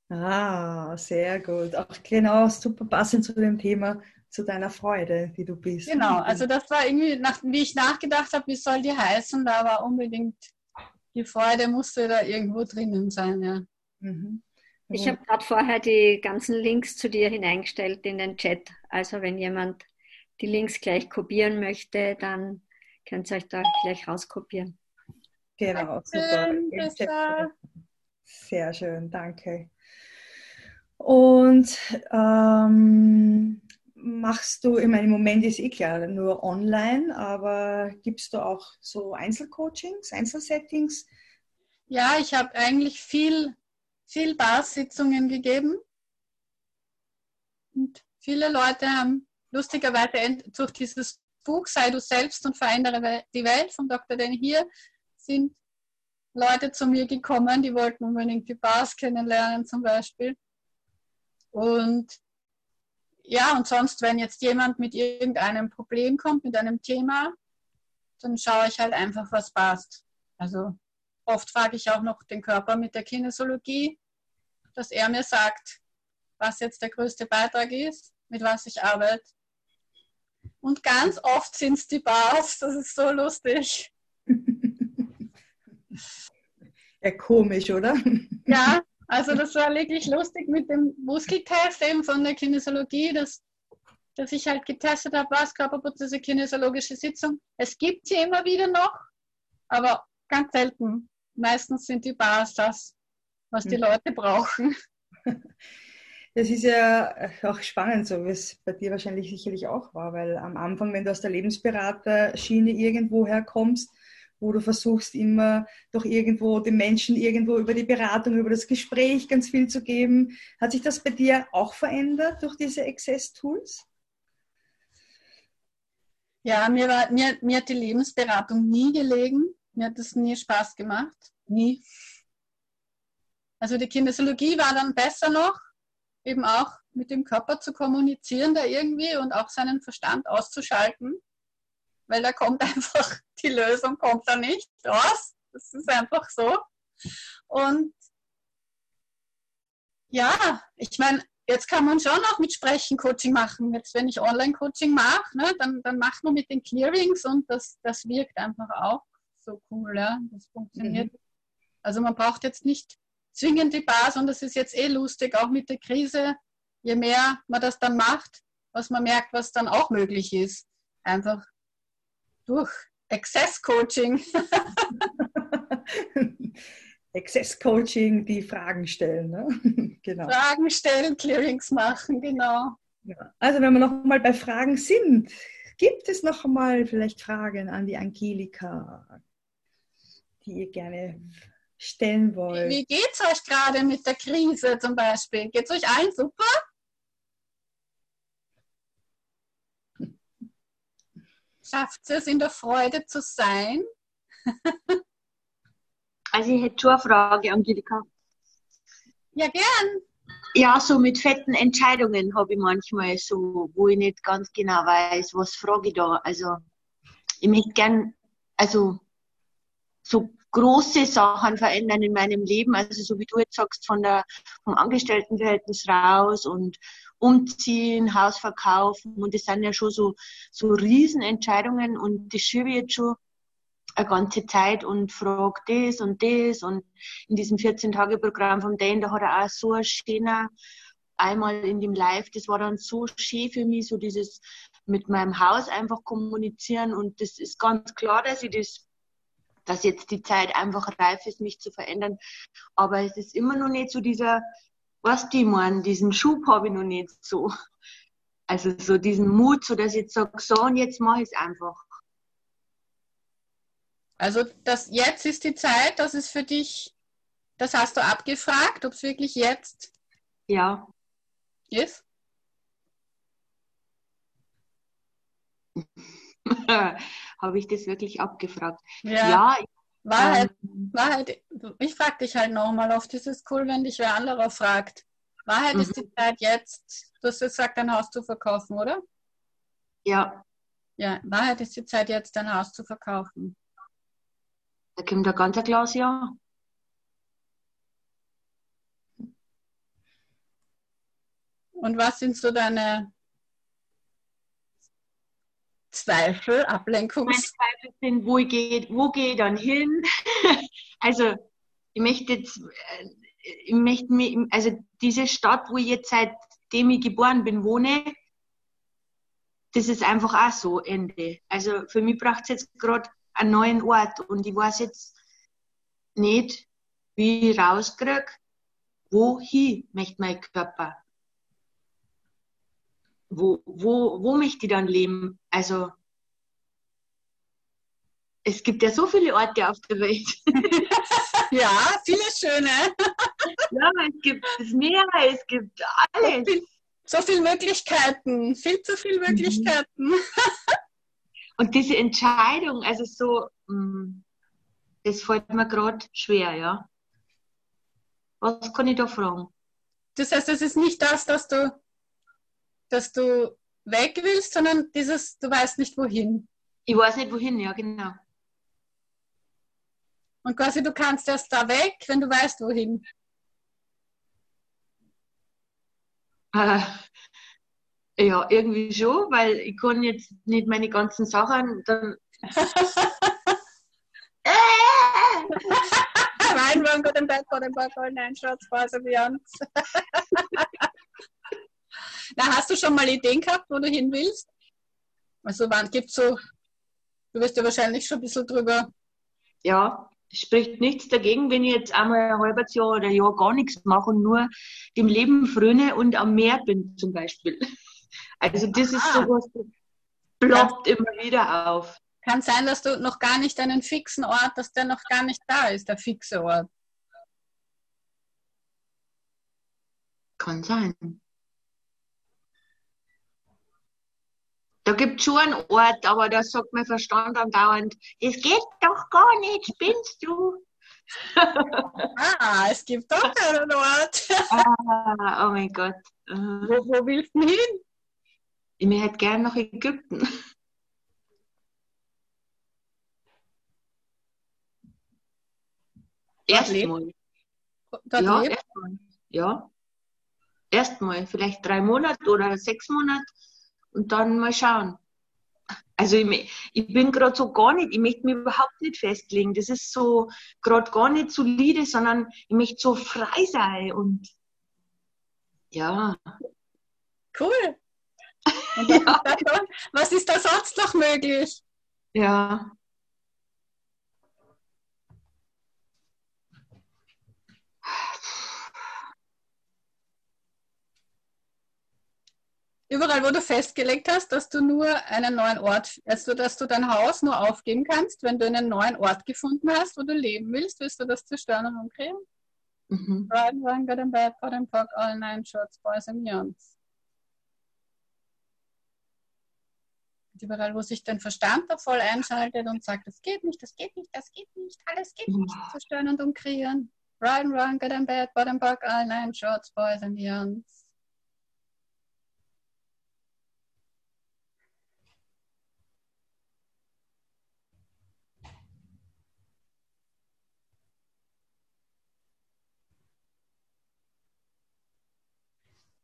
Ah, sehr gut. Auch genau super passend zu dem Thema zu deiner Freude, die du bist. Genau, also das war irgendwie, nach, wie ich nachgedacht habe, wie soll die heißen, da war unbedingt die Freude musste da irgendwo drinnen sein, ja. Mhm. Ich habe gerade vorher die ganzen Links zu dir hineingestellt in den Chat. Also wenn jemand die Links gleich kopieren möchte, dann könnt ihr euch da gleich rauskopieren. Genau, super. Sehr schön, danke. Und ähm, machst du, ich meine, im Moment ist eh klar, nur online, aber gibst du auch so Einzelcoachings, Einzelsettings? Ja, ich habe eigentlich viel, viel Barsitzungen gegeben. Und viele Leute haben lustigerweise durch dieses Buch Sei du selbst und verändere die Welt von Dr. Den hier sind Leute zu mir gekommen, die wollten unbedingt die Bars kennenlernen zum Beispiel. Und ja, und sonst, wenn jetzt jemand mit irgendeinem Problem kommt, mit einem Thema, dann schaue ich halt einfach, was passt. Also oft frage ich auch noch den Körper mit der Kinesiologie, dass er mir sagt, was jetzt der größte Beitrag ist, mit was ich arbeite. Und ganz oft sind es die Bars, das ist so lustig. *laughs* Ja, komisch, oder? Ja, also das war wirklich lustig mit dem Muskeltest eben von der Kinesiologie, dass, dass ich halt getestet habe, was Körperprozesse, kinesiologische Sitzung. Es gibt sie immer wieder noch, aber ganz selten. Meistens sind die Bars das, was die mhm. Leute brauchen. Das ist ja auch spannend, so wie es bei dir wahrscheinlich sicherlich auch war, weil am Anfang, wenn du aus der Lebensberaterschiene irgendwo herkommst, wo du versuchst immer doch irgendwo den Menschen irgendwo über die Beratung, über das Gespräch ganz viel zu geben. Hat sich das bei dir auch verändert durch diese Access-Tools? Ja, mir, war, mir, mir hat die Lebensberatung nie gelegen. Mir hat das nie Spaß gemacht. Nie. Also die Kinesiologie war dann besser noch, eben auch mit dem Körper zu kommunizieren da irgendwie und auch seinen Verstand auszuschalten, weil da kommt *laughs* einfach, die Lösung kommt da nicht raus. Das ist einfach so. Und ja, ich meine, jetzt kann man schon auch mit Sprechen Coaching machen. Jetzt, wenn ich Online-Coaching mache, ne, dann, dann macht man mit den Clearings und das, das wirkt einfach auch so cool. Ja? Das funktioniert. Mhm. Also man braucht jetzt nicht zwingend die Bars und das ist jetzt eh lustig, auch mit der Krise. Je mehr man das dann macht, was man merkt, was dann auch möglich ist. Einfach durch Access Coaching. *laughs* Access Coaching, die Fragen stellen. Ne? *laughs* genau. Fragen stellen, Clearings machen, genau. Ja. Also wenn wir noch mal bei Fragen sind, gibt es noch mal vielleicht Fragen an die Angelika, die ihr gerne stellen wollt. Wie geht es euch gerade mit der Krise zum Beispiel? Geht es euch allen super? Schafft es, in der Freude zu sein? *laughs* also ich hätte schon eine Frage, Angelika. Ja, gern. Ja, so mit fetten Entscheidungen habe ich manchmal so, wo ich nicht ganz genau weiß, was frage ich da. Also ich möchte gern, also so große Sachen verändern in meinem Leben. Also so wie du jetzt sagst, von der, vom Angestelltenverhältnis raus und umziehen, Haus verkaufen. Und das sind ja schon so, so Riesenentscheidungen und das schiebe ich jetzt schon eine ganze Zeit und frage das und das. Und in diesem 14-Tage-Programm vom Dan, da hat er auch so ein schöner, einmal in dem Live, das war dann so schön für mich, so dieses mit meinem Haus einfach kommunizieren. Und das ist ganz klar, dass ich das dass jetzt die Zeit einfach reif ist, mich zu verändern. Aber es ist immer noch nicht so dieser, was die meinen, diesen Schub habe ich noch nicht so. Also so diesen Mut, so dass ich jetzt sage, so und jetzt mache ich es einfach. Also das jetzt ist die Zeit, das ist für dich, das hast du abgefragt, ob es wirklich jetzt ja. ist? *laughs* habe ich das wirklich abgefragt. Ja. ja Wahrheit, ähm, Wahrheit, ich frage dich halt nochmal, oft ist es cool, wenn dich wer anderer fragt. Wahrheit mhm. ist die Zeit jetzt, du hast gesagt, dein Haus zu verkaufen, oder? Ja. Ja, Wahrheit ist die Zeit jetzt, dein Haus zu verkaufen. Da kommt ein ganzer Glas Ja. Und was sind so deine Zweifel, Ablenkungs... Meine Zweifel sind, wo, gehe, wo ich dann hin? *laughs* also ich möchte jetzt, äh, ich möchte mich, also diese Stadt, wo ich jetzt seitdem ich geboren bin, wohne, das ist einfach auch so Ende. Also für mich braucht es jetzt gerade einen neuen Ort und ich weiß jetzt nicht, wie ich rauskriege, wohin möchte mein Körper wo, wo, wo möchte ich dann leben? Also, es gibt ja so viele Orte auf der Welt. *laughs* ja, viele schöne. *laughs* ja, es gibt das Meer, es gibt alles. So viele Möglichkeiten, viel zu viele mhm. Möglichkeiten. *laughs* Und diese Entscheidung, also so, mm, das fällt mir gerade schwer, ja. Was kann ich da fragen? Das heißt, es ist nicht das, dass du dass du weg willst, sondern dieses, du weißt nicht wohin. Ich weiß nicht wohin, ja, genau. Und quasi du kannst erst da weg, wenn du weißt wohin. Äh, ja, irgendwie schon, weil ich kann jetzt nicht meine ganzen Sachen dann. *laughs* Nein, wir haben gerade im Bett vor dem Balkon, nein, Schwarzphase Beyond. *laughs* Na, hast du schon mal Ideen gehabt, wo du hin willst? Also wann gibt's so, du wirst ja wahrscheinlich schon ein bisschen drüber. Ja, es spricht nichts dagegen, wenn ich jetzt einmal ein halbes Jahr oder ein Jahr gar nichts mache und nur dem Leben fröne und am Meer bin zum Beispiel. *laughs* Also das ist so was, das ploppt immer wieder auf. Kann sein, dass du noch gar nicht einen fixen Ort, dass der noch gar nicht da ist, der fixe Ort. Kann sein. Da gibt es schon einen Ort, aber da sagt mein Verstand andauernd, das geht doch gar nicht, spinnst du? ah, es gibt doch einen Ort. *laughs* ah, oh mein Gott. Wo, wo willst du hin? Ich hätte gern nach Ägypten. Erstmal. Ja, erstmal. Ja. Erstmal, vielleicht drei Monate oder sechs Monate und dann mal schauen. Also ich, ich bin gerade so gar nicht, ich möchte mich überhaupt nicht festlegen. Das ist so gerade gar nicht solide, sondern ich möchte so frei sein und ja. Cool. *laughs* ja. Was ist da sonst noch möglich? Ja. Überall, wo du festgelegt hast, dass du nur einen neuen Ort, also dass du dein Haus nur aufgeben kannst, wenn du einen neuen Ort gefunden hast, wo du leben willst, willst du das zerstören und umkriegen? Mhm. Ride, run, get in bed, put in park, all nine shorts, boys and beyonds. Überall, wo sich dein Verstand da voll einschaltet und sagt, das geht nicht, das geht nicht, das geht nicht, alles geht nicht, zerstören und umkreieren. Ride, run, get in bed, in park, all nine shorts, boys and beyonds.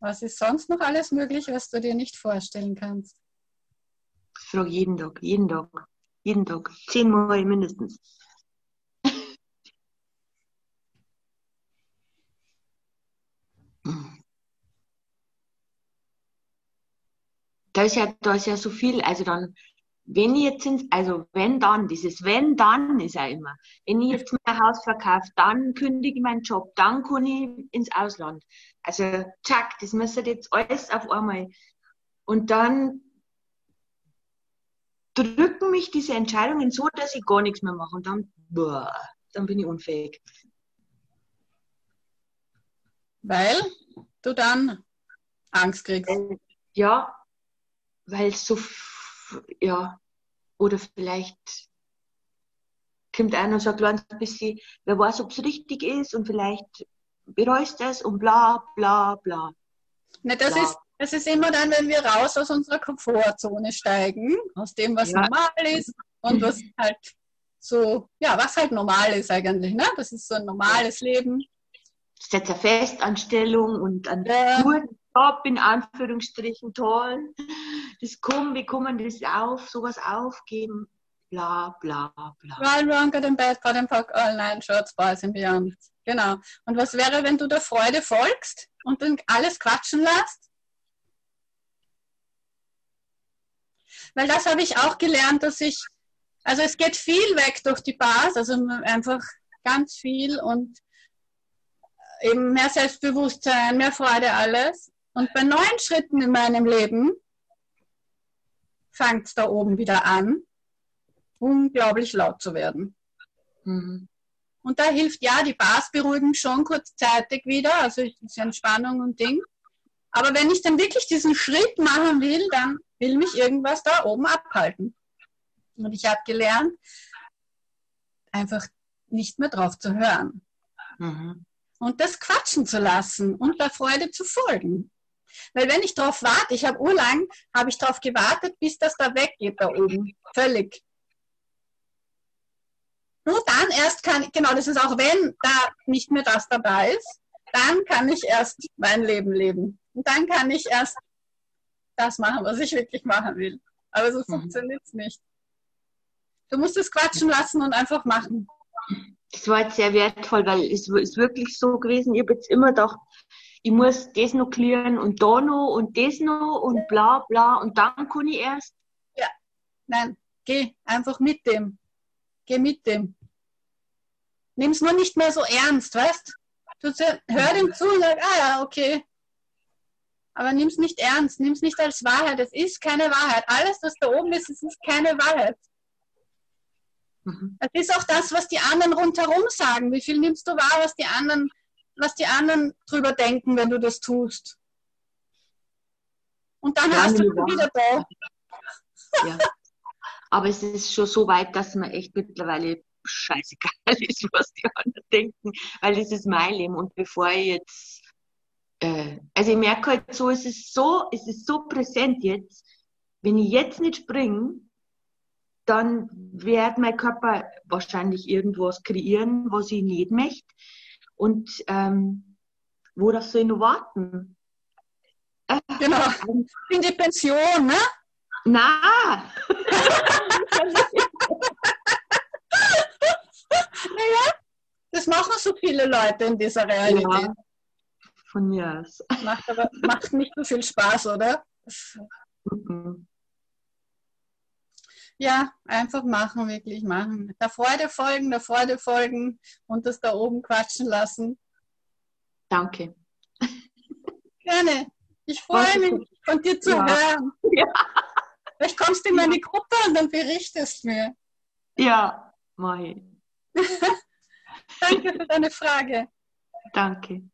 Was ist sonst noch alles möglich, was du dir nicht vorstellen kannst? Ich frage jeden Tag, jeden Tag, jeden Tag. Zehnmal mindestens. Da ist, ja, da ist ja so viel, also dann wenn ich jetzt ins, also wenn dann, dieses wenn dann ist ja immer. Wenn ich jetzt mein Haus verkaufe, dann kündige ich meinen Job, dann kann ich ins Ausland. Also, zack, das müsste jetzt alles auf einmal. Und dann drücken mich diese Entscheidungen so, dass ich gar nichts mehr mache. Und dann, boah, dann bin ich unfähig. Weil du dann Angst kriegst. Ja, weil so ja, oder vielleicht kommt einer und sagt ein bisschen, wer weiß, ob es richtig ist und vielleicht bereust es und bla bla bla. Ne, das, bla. Ist, das ist immer dann, wenn wir raus aus unserer Komfortzone steigen, aus dem, was ja. normal ist und was halt so, ja, was halt normal ist eigentlich, ne? Das ist so ein normales Leben. Jetzt eine Festanstellung und ein ja. Job in Anführungsstrichen toll. Das kommen, wie kann man das auf, sowas aufgeben? Bla bla bla. Run, run, get in bed, got in pack, all nine shorts, boys and beyond. Genau. Und was wäre, wenn du der Freude folgst und dann alles quatschen lässt? Weil das habe ich auch gelernt, dass ich, also es geht viel weg durch die Bars, also einfach ganz viel und eben mehr Selbstbewusstsein, mehr Freude, alles. Und bei neuen Schritten in meinem Leben fängt es da oben wieder an, unglaublich laut zu werden. Mhm. Und da hilft ja, die Bars beruhigen schon kurzzeitig wieder, also ist Entspannung und Ding. Aber wenn ich dann wirklich diesen Schritt machen will, dann will mich irgendwas da oben abhalten. Und ich habe gelernt, einfach nicht mehr drauf zu hören. Mhm. Und das quatschen zu lassen und der Freude zu folgen. Weil wenn ich darauf warte, ich habe urlang, habe ich darauf gewartet, bis das da weggeht da oben. Völlig. Nur dann erst kann ich, genau, das ist auch wenn da nicht mehr das dabei ist, dann kann ich erst mein Leben leben. Und dann kann ich erst das machen, was ich wirklich machen will. Aber so mhm. funktioniert es nicht. Du musst es quatschen lassen und einfach machen. Das war jetzt sehr wertvoll, weil es ist wirklich so gewesen. Ich habe jetzt immer gedacht, ich muss das noch klären und da noch und das noch und bla bla und dann kann ich erst. Ja, nein, geh einfach mit dem. Geh mit dem. Nimm es nur nicht mehr so ernst, weißt du? Hör dem zu und sag, ah ja, okay. Aber nimm es nicht ernst, nimm es nicht als Wahrheit. Es ist keine Wahrheit. Alles, was da oben ist, es ist keine Wahrheit. Mhm. Es ist auch das, was die anderen rundherum sagen. Wie viel nimmst du wahr, was die anderen, was die anderen drüber denken, wenn du das tust? Und dann ja, hast du wieder da. *laughs* Ja. Aber es ist schon so weit, dass man echt mittlerweile scheißegal *laughs* ist, was die anderen denken, weil es ist mein Leben. Und bevor ich jetzt, äh, also ich merke halt so, es ist so, es ist so präsent jetzt, wenn ich jetzt nicht springe, dann wird mein Körper wahrscheinlich irgendwas kreieren, was ich nicht möchte. Und ähm, worauf soll ich noch warten? *laughs* Genau, in die Pension, ne? Na. naja, das machen so viele Leute in dieser Realität. Ja, von mir aus. Macht aber macht nicht so viel Spaß, oder? Mhm. Ja, einfach machen, wirklich machen. Der Freude folgen, der Freude folgen und das da oben quatschen lassen. Danke. Gerne. Ich freue mich, von dir zu ja. hören. Ja. Vielleicht kommst du in meine Gruppe und dann berichtest mir. Ja, Mahi. *laughs* Danke für deine Frage. Danke.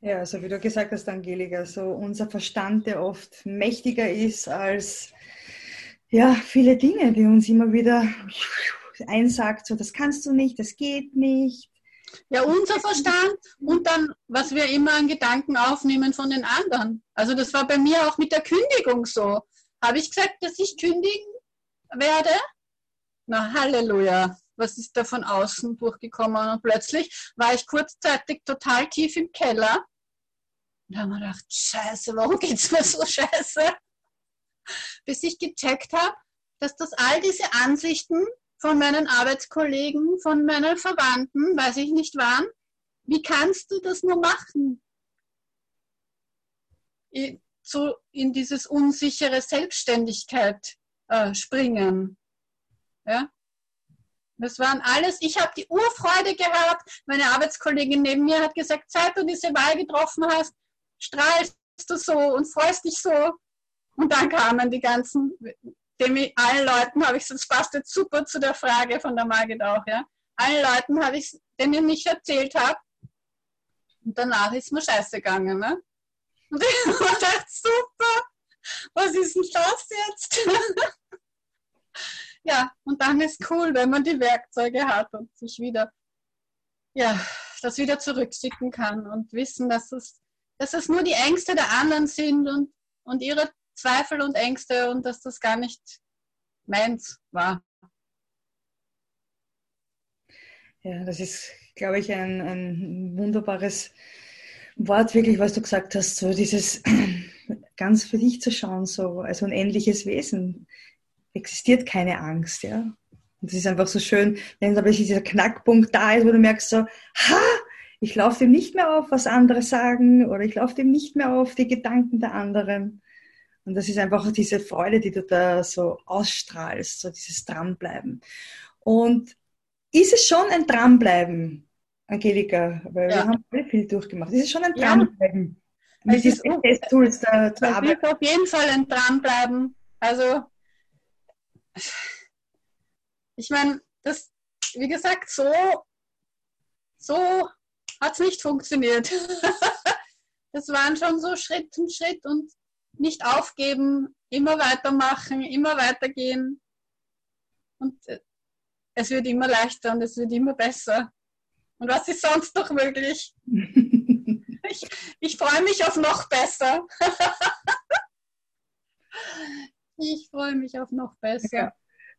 Ja, also wie du gesagt hast, Angelika, so unser Verstand, der oft mächtiger ist als ja, viele Dinge, die uns immer wieder einsagt, so das kannst du nicht, das geht nicht. Ja, unser Verstand und dann, was wir immer an Gedanken aufnehmen von den anderen. Also das war bei mir auch mit der Kündigung so. Habe ich gesagt, dass ich kündigen werde? Na, Halleluja. Was ist da von außen durchgekommen? Und plötzlich war ich kurzzeitig total tief im Keller. Und da habe ich gedacht, scheiße, warum geht es mir so scheiße? Bis ich gecheckt habe, dass das all diese Ansichten von meinen Arbeitskollegen, von meinen Verwandten, weiß ich nicht wann, wie kannst du das nur machen? So in dieses unsichere Selbstständigkeit äh, springen. Ja? Das waren alles, ich habe die Urfreude gehabt. Meine Arbeitskollegin neben mir hat gesagt, seit du diese Wahl getroffen hast, strahlst du so und freust dich so. Und dann kamen die ganzen, dem allen Leuten habe ich, das passt jetzt super zu der Frage von der Margit auch, ja. Allen Leuten habe ich, denen ich erzählt habe. Und danach ist mir scheiße gegangen, ne? *laughs* Und ich habe gedacht, super, was ist denn das jetzt? *laughs* ja, und dann ist cool, wenn man die Werkzeuge hat und sich wieder, ja, das wieder zurückschicken kann und wissen, dass es, dass es nur die Ängste der anderen sind und, und ihre Zweifel und Ängste und dass das gar nicht meins war. Ja, das ist, glaube ich, ein, ein wunderbares Wort, wirklich, was du gesagt hast, so dieses *clears throat* ganz für dich zu schauen, so als unendliches Wesen existiert keine Angst, ja. Und das ist einfach so schön, wenn aber dieser Knackpunkt da ist, wo du merkst so, ha, ich laufe dem nicht mehr auf, was andere sagen, oder ich laufe dem nicht mehr auf die Gedanken der anderen. Und das ist einfach diese Freude, die du da so ausstrahlst, so dieses Dranbleiben. Und ist es schon ein Dranbleiben, Angelika? Weil ja. wir haben alle viel durchgemacht. Ist es schon ein Dranbleiben? Ja. Mit diesen Tools da zu arbeiten? Es ist auf jeden Fall ein Dranbleiben. Also, ich meine, das, wie gesagt, so, so hat es nicht funktioniert. *laughs* das waren schon so Schritt und Schritt und nicht aufgeben, immer weitermachen, immer weitergehen. Und äh, es wird immer leichter und es wird immer besser. Und was ist sonst noch möglich? *laughs* ich, ich freue mich auf noch besser. *laughs* ich freue mich auf noch besser. Ja.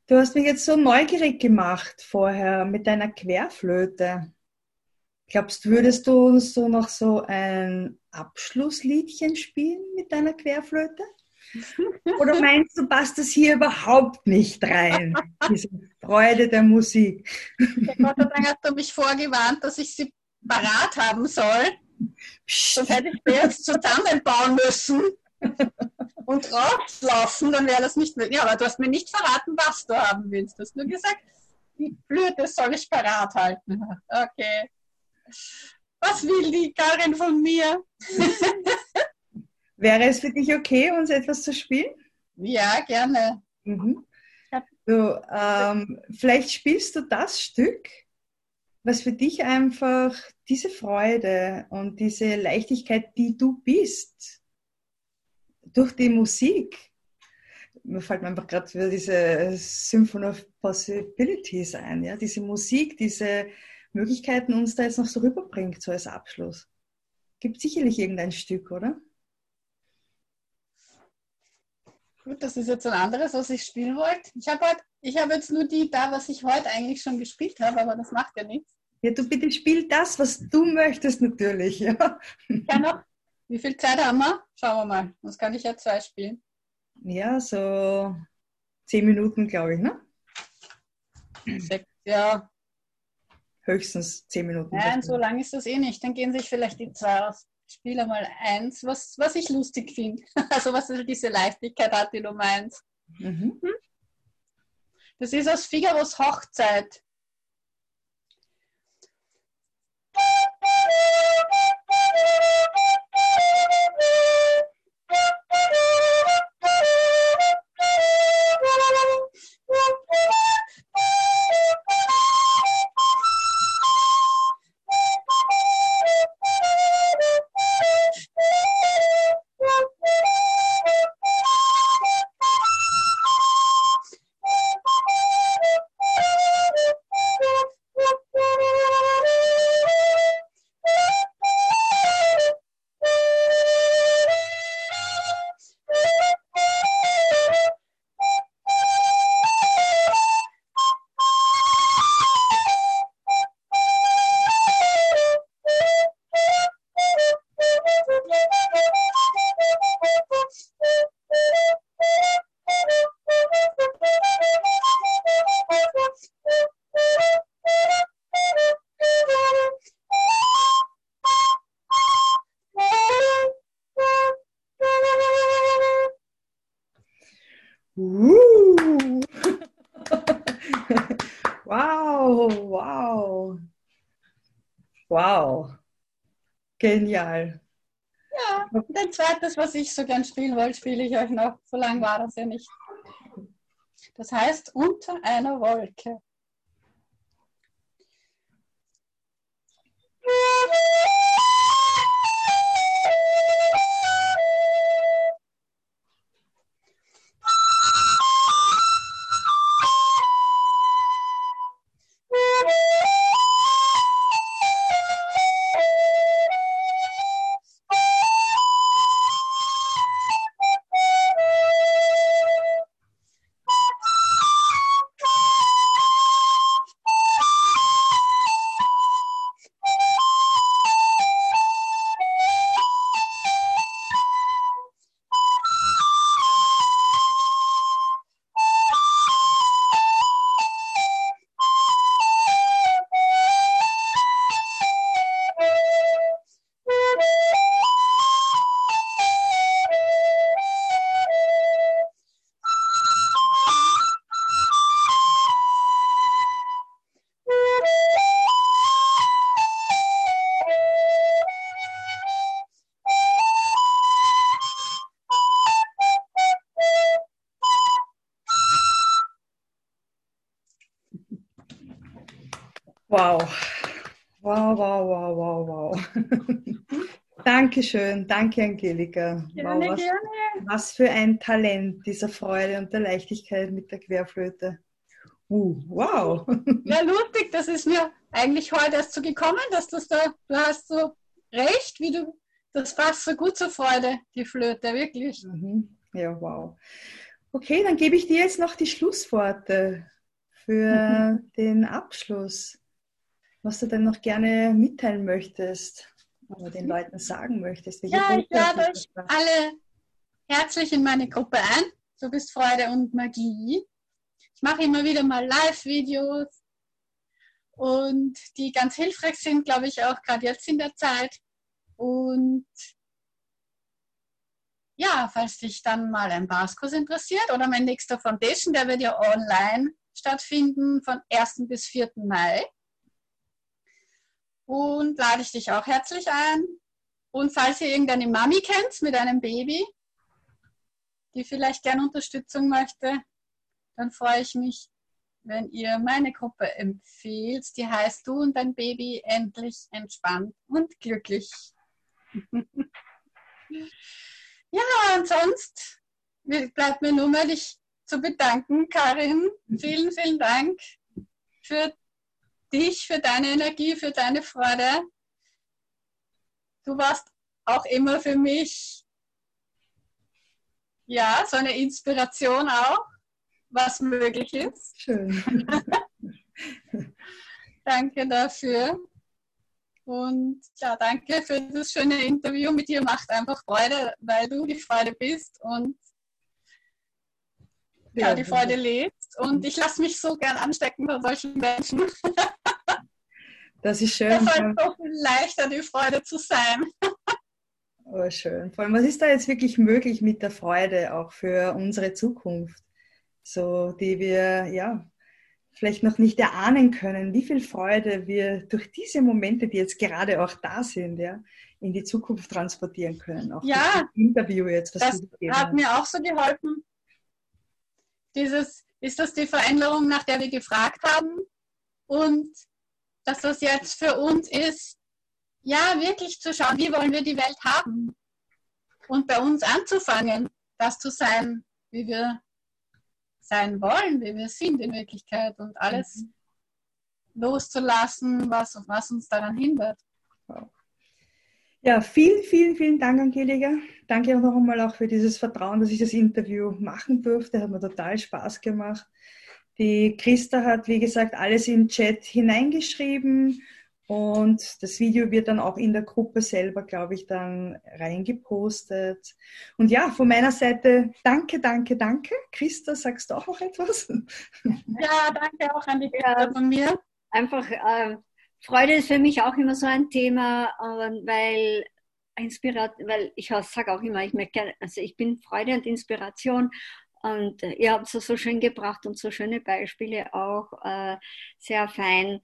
Du hast mich jetzt so neugierig gemacht vorher mit deiner Querflöte. Glaubst du, würdest du uns so noch so ein Abschlussliedchen spielen mit deiner Querflöte? *laughs* Oder meinst du, passt das hier überhaupt nicht rein? Diese Freude der Musik. Ja, Gott sei Dank hast du mich vorgewarnt, dass ich sie parat haben soll. Sonst hätte ich sie jetzt zusammenbauen müssen und rauslaufen, dann wäre das nicht möglich. Ja, aber du hast mir nicht verraten, was du haben willst. Du hast nur gesagt, die Flöte soll ich parat halten. *laughs* Okay. Was will die Karin von mir? *laughs* Wäre es für dich okay, uns etwas zu spielen? Ja, gerne. Mhm. So, ähm, vielleicht spielst du das Stück, was für dich einfach diese Freude und diese Leichtigkeit, die du bist, durch die Musik, mir fällt mir einfach gerade wieder diese Symphony of Possibilities ein, ja, diese Musik, diese Möglichkeiten uns da jetzt noch so rüberbringt, so als Abschluss. Gibt sicherlich irgendein Stück, oder? Gut, das ist jetzt ein anderes, was ich spielen wollte. Ich habe halt, ich habe jetzt nur die da, was ich heute eigentlich schon gespielt habe, aber das macht ja nichts. Ja, du bitte spiel das, was du möchtest natürlich. Ja. Ja, noch. Wie viel Zeit haben wir? Schauen wir mal. Was kann ich ja zwei spielen? Ja, so zehn Minuten, glaube ich, ne? Sechs, ja. Höchstens zehn Minuten. Nein, so lang ist das eh nicht. Dann gehen sich vielleicht die zwei aus. Ich spiele mal eins, was, was ich lustig finde. *laughs* Also was diese Leichtigkeit hat, die du meinst. Mhm. Das ist aus Figaros Hochzeit. Ich so gern spielen wollte, spiele ich euch noch. So lang war das ja nicht. Das heißt, unter einer Wolke. Dankeschön, danke Angelika. Gerne, wow, was, gerne. was für ein Talent dieser Freude und der Leichtigkeit mit der Querflöte. Uh, wow. Ja, lustig, das ist mir eigentlich heute erst so gekommen, dass das da, du hast so recht, wie du das passt so gut zur Freude, die Flöte, wirklich. Mhm. Ja, wow. Okay, dann gebe ich dir jetzt noch die Schlussworte für den Abschluss. Was du denn noch gerne mitteilen möchtest oder den Leuten sagen möchtest. ja, ich lade euch alle herzlich in meine Gruppe ein. Du bist Freude und Magie. Ich mache immer wieder mal Live-Videos und die ganz hilfreich sind, glaube ich, auch gerade jetzt in der Zeit. Und ja, falls dich dann mal ein Baskurs interessiert oder mein nächster Foundation, der wird ja online stattfinden von 1. bis 4. Mai. Und lade ich dich auch herzlich ein. Und falls ihr irgendeine Mami kennt mit einem Baby, die vielleicht gern Unterstützung möchte, dann freue ich mich, wenn ihr meine Gruppe empfehlt. Die heißt Du und dein Baby endlich entspannt und glücklich. *laughs* ja, und sonst bleibt mir nur mal dich zu bedanken, Karin. Vielen, vielen Dank für dich, für deine Energie, für deine Freude. Du warst auch immer für mich, ja, so eine Inspiration auch was möglich ist. Schön. *laughs* danke dafür. Und ja, danke für das schöne Interview. Mit dir macht einfach Freude, weil du die Freude bist und ja, die Freude lebst. Und ich lasse mich so gern anstecken von solchen Menschen. *laughs* Das ist schön. Es ist so viel leichter, die Freude zu sein. *laughs* Oh, schön. Vor allem, was ist da jetzt wirklich möglich mit der Freude auch für unsere Zukunft? so die wir ja vielleicht noch nicht erahnen können, wie viel Freude wir durch diese Momente, die jetzt gerade auch da sind, ja, in die Zukunft transportieren können. Auch ja, Interview jetzt, das hat mir auch so geholfen. Dieses, ist das die Veränderung, nach der wir gefragt haben? Und dass das jetzt für uns ist, ja, wirklich zu schauen, wie wollen wir die Welt haben? Und bei uns anzufangen, das zu sein, wie wir sein wollen, wie wir sind in Wirklichkeit und alles mhm. loszulassen, was, was uns daran hindert. Ja, vielen, vielen, vielen Dank, Angelika. Danke auch noch einmal auch für dieses Vertrauen, dass ich das Interview machen durfte. Hat mir total Spaß gemacht. Die Christa hat, wie gesagt, alles im Chat hineingeschrieben und das Video wird dann auch in der Gruppe selber, glaube ich, dann reingepostet. Und ja, von meiner Seite danke, danke, danke. Christa, sagst du auch noch etwas? *laughs* Ja, danke auch an die Christa von mir. Einfach, äh, Freude ist für mich auch immer so ein Thema, äh, weil Inspirat, weil ich sage auch immer, ich möchte, also ich bin Freude und Inspiration und äh, ihr habt es so schön gebracht und so schöne Beispiele auch, äh, sehr fein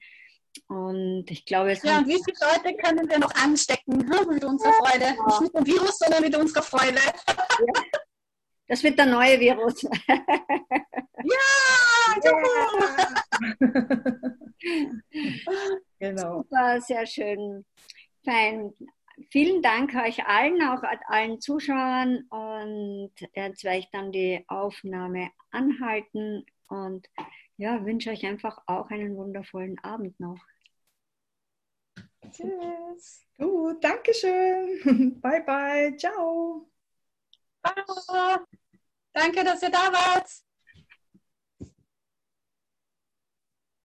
und ich glaube, es Ja, und wie viele Leute können wir noch anstecken *laughs* mit unserer Freude? Ja. Nicht mit dem Virus, sondern mit unserer Freude. Ja. Das wird der neue Virus. *laughs* ja! ja. *laughs* genau. Super, sehr schön. Fein. Vielen Dank euch allen, auch allen Zuschauern. Und jetzt werde ich dann die Aufnahme anhalten und ja, wünsche euch einfach auch einen wundervollen Abend noch. Tschüss. Gut, danke schön. *laughs* Bye, bye. Ciao. Ciao. Danke, dass ihr da wart.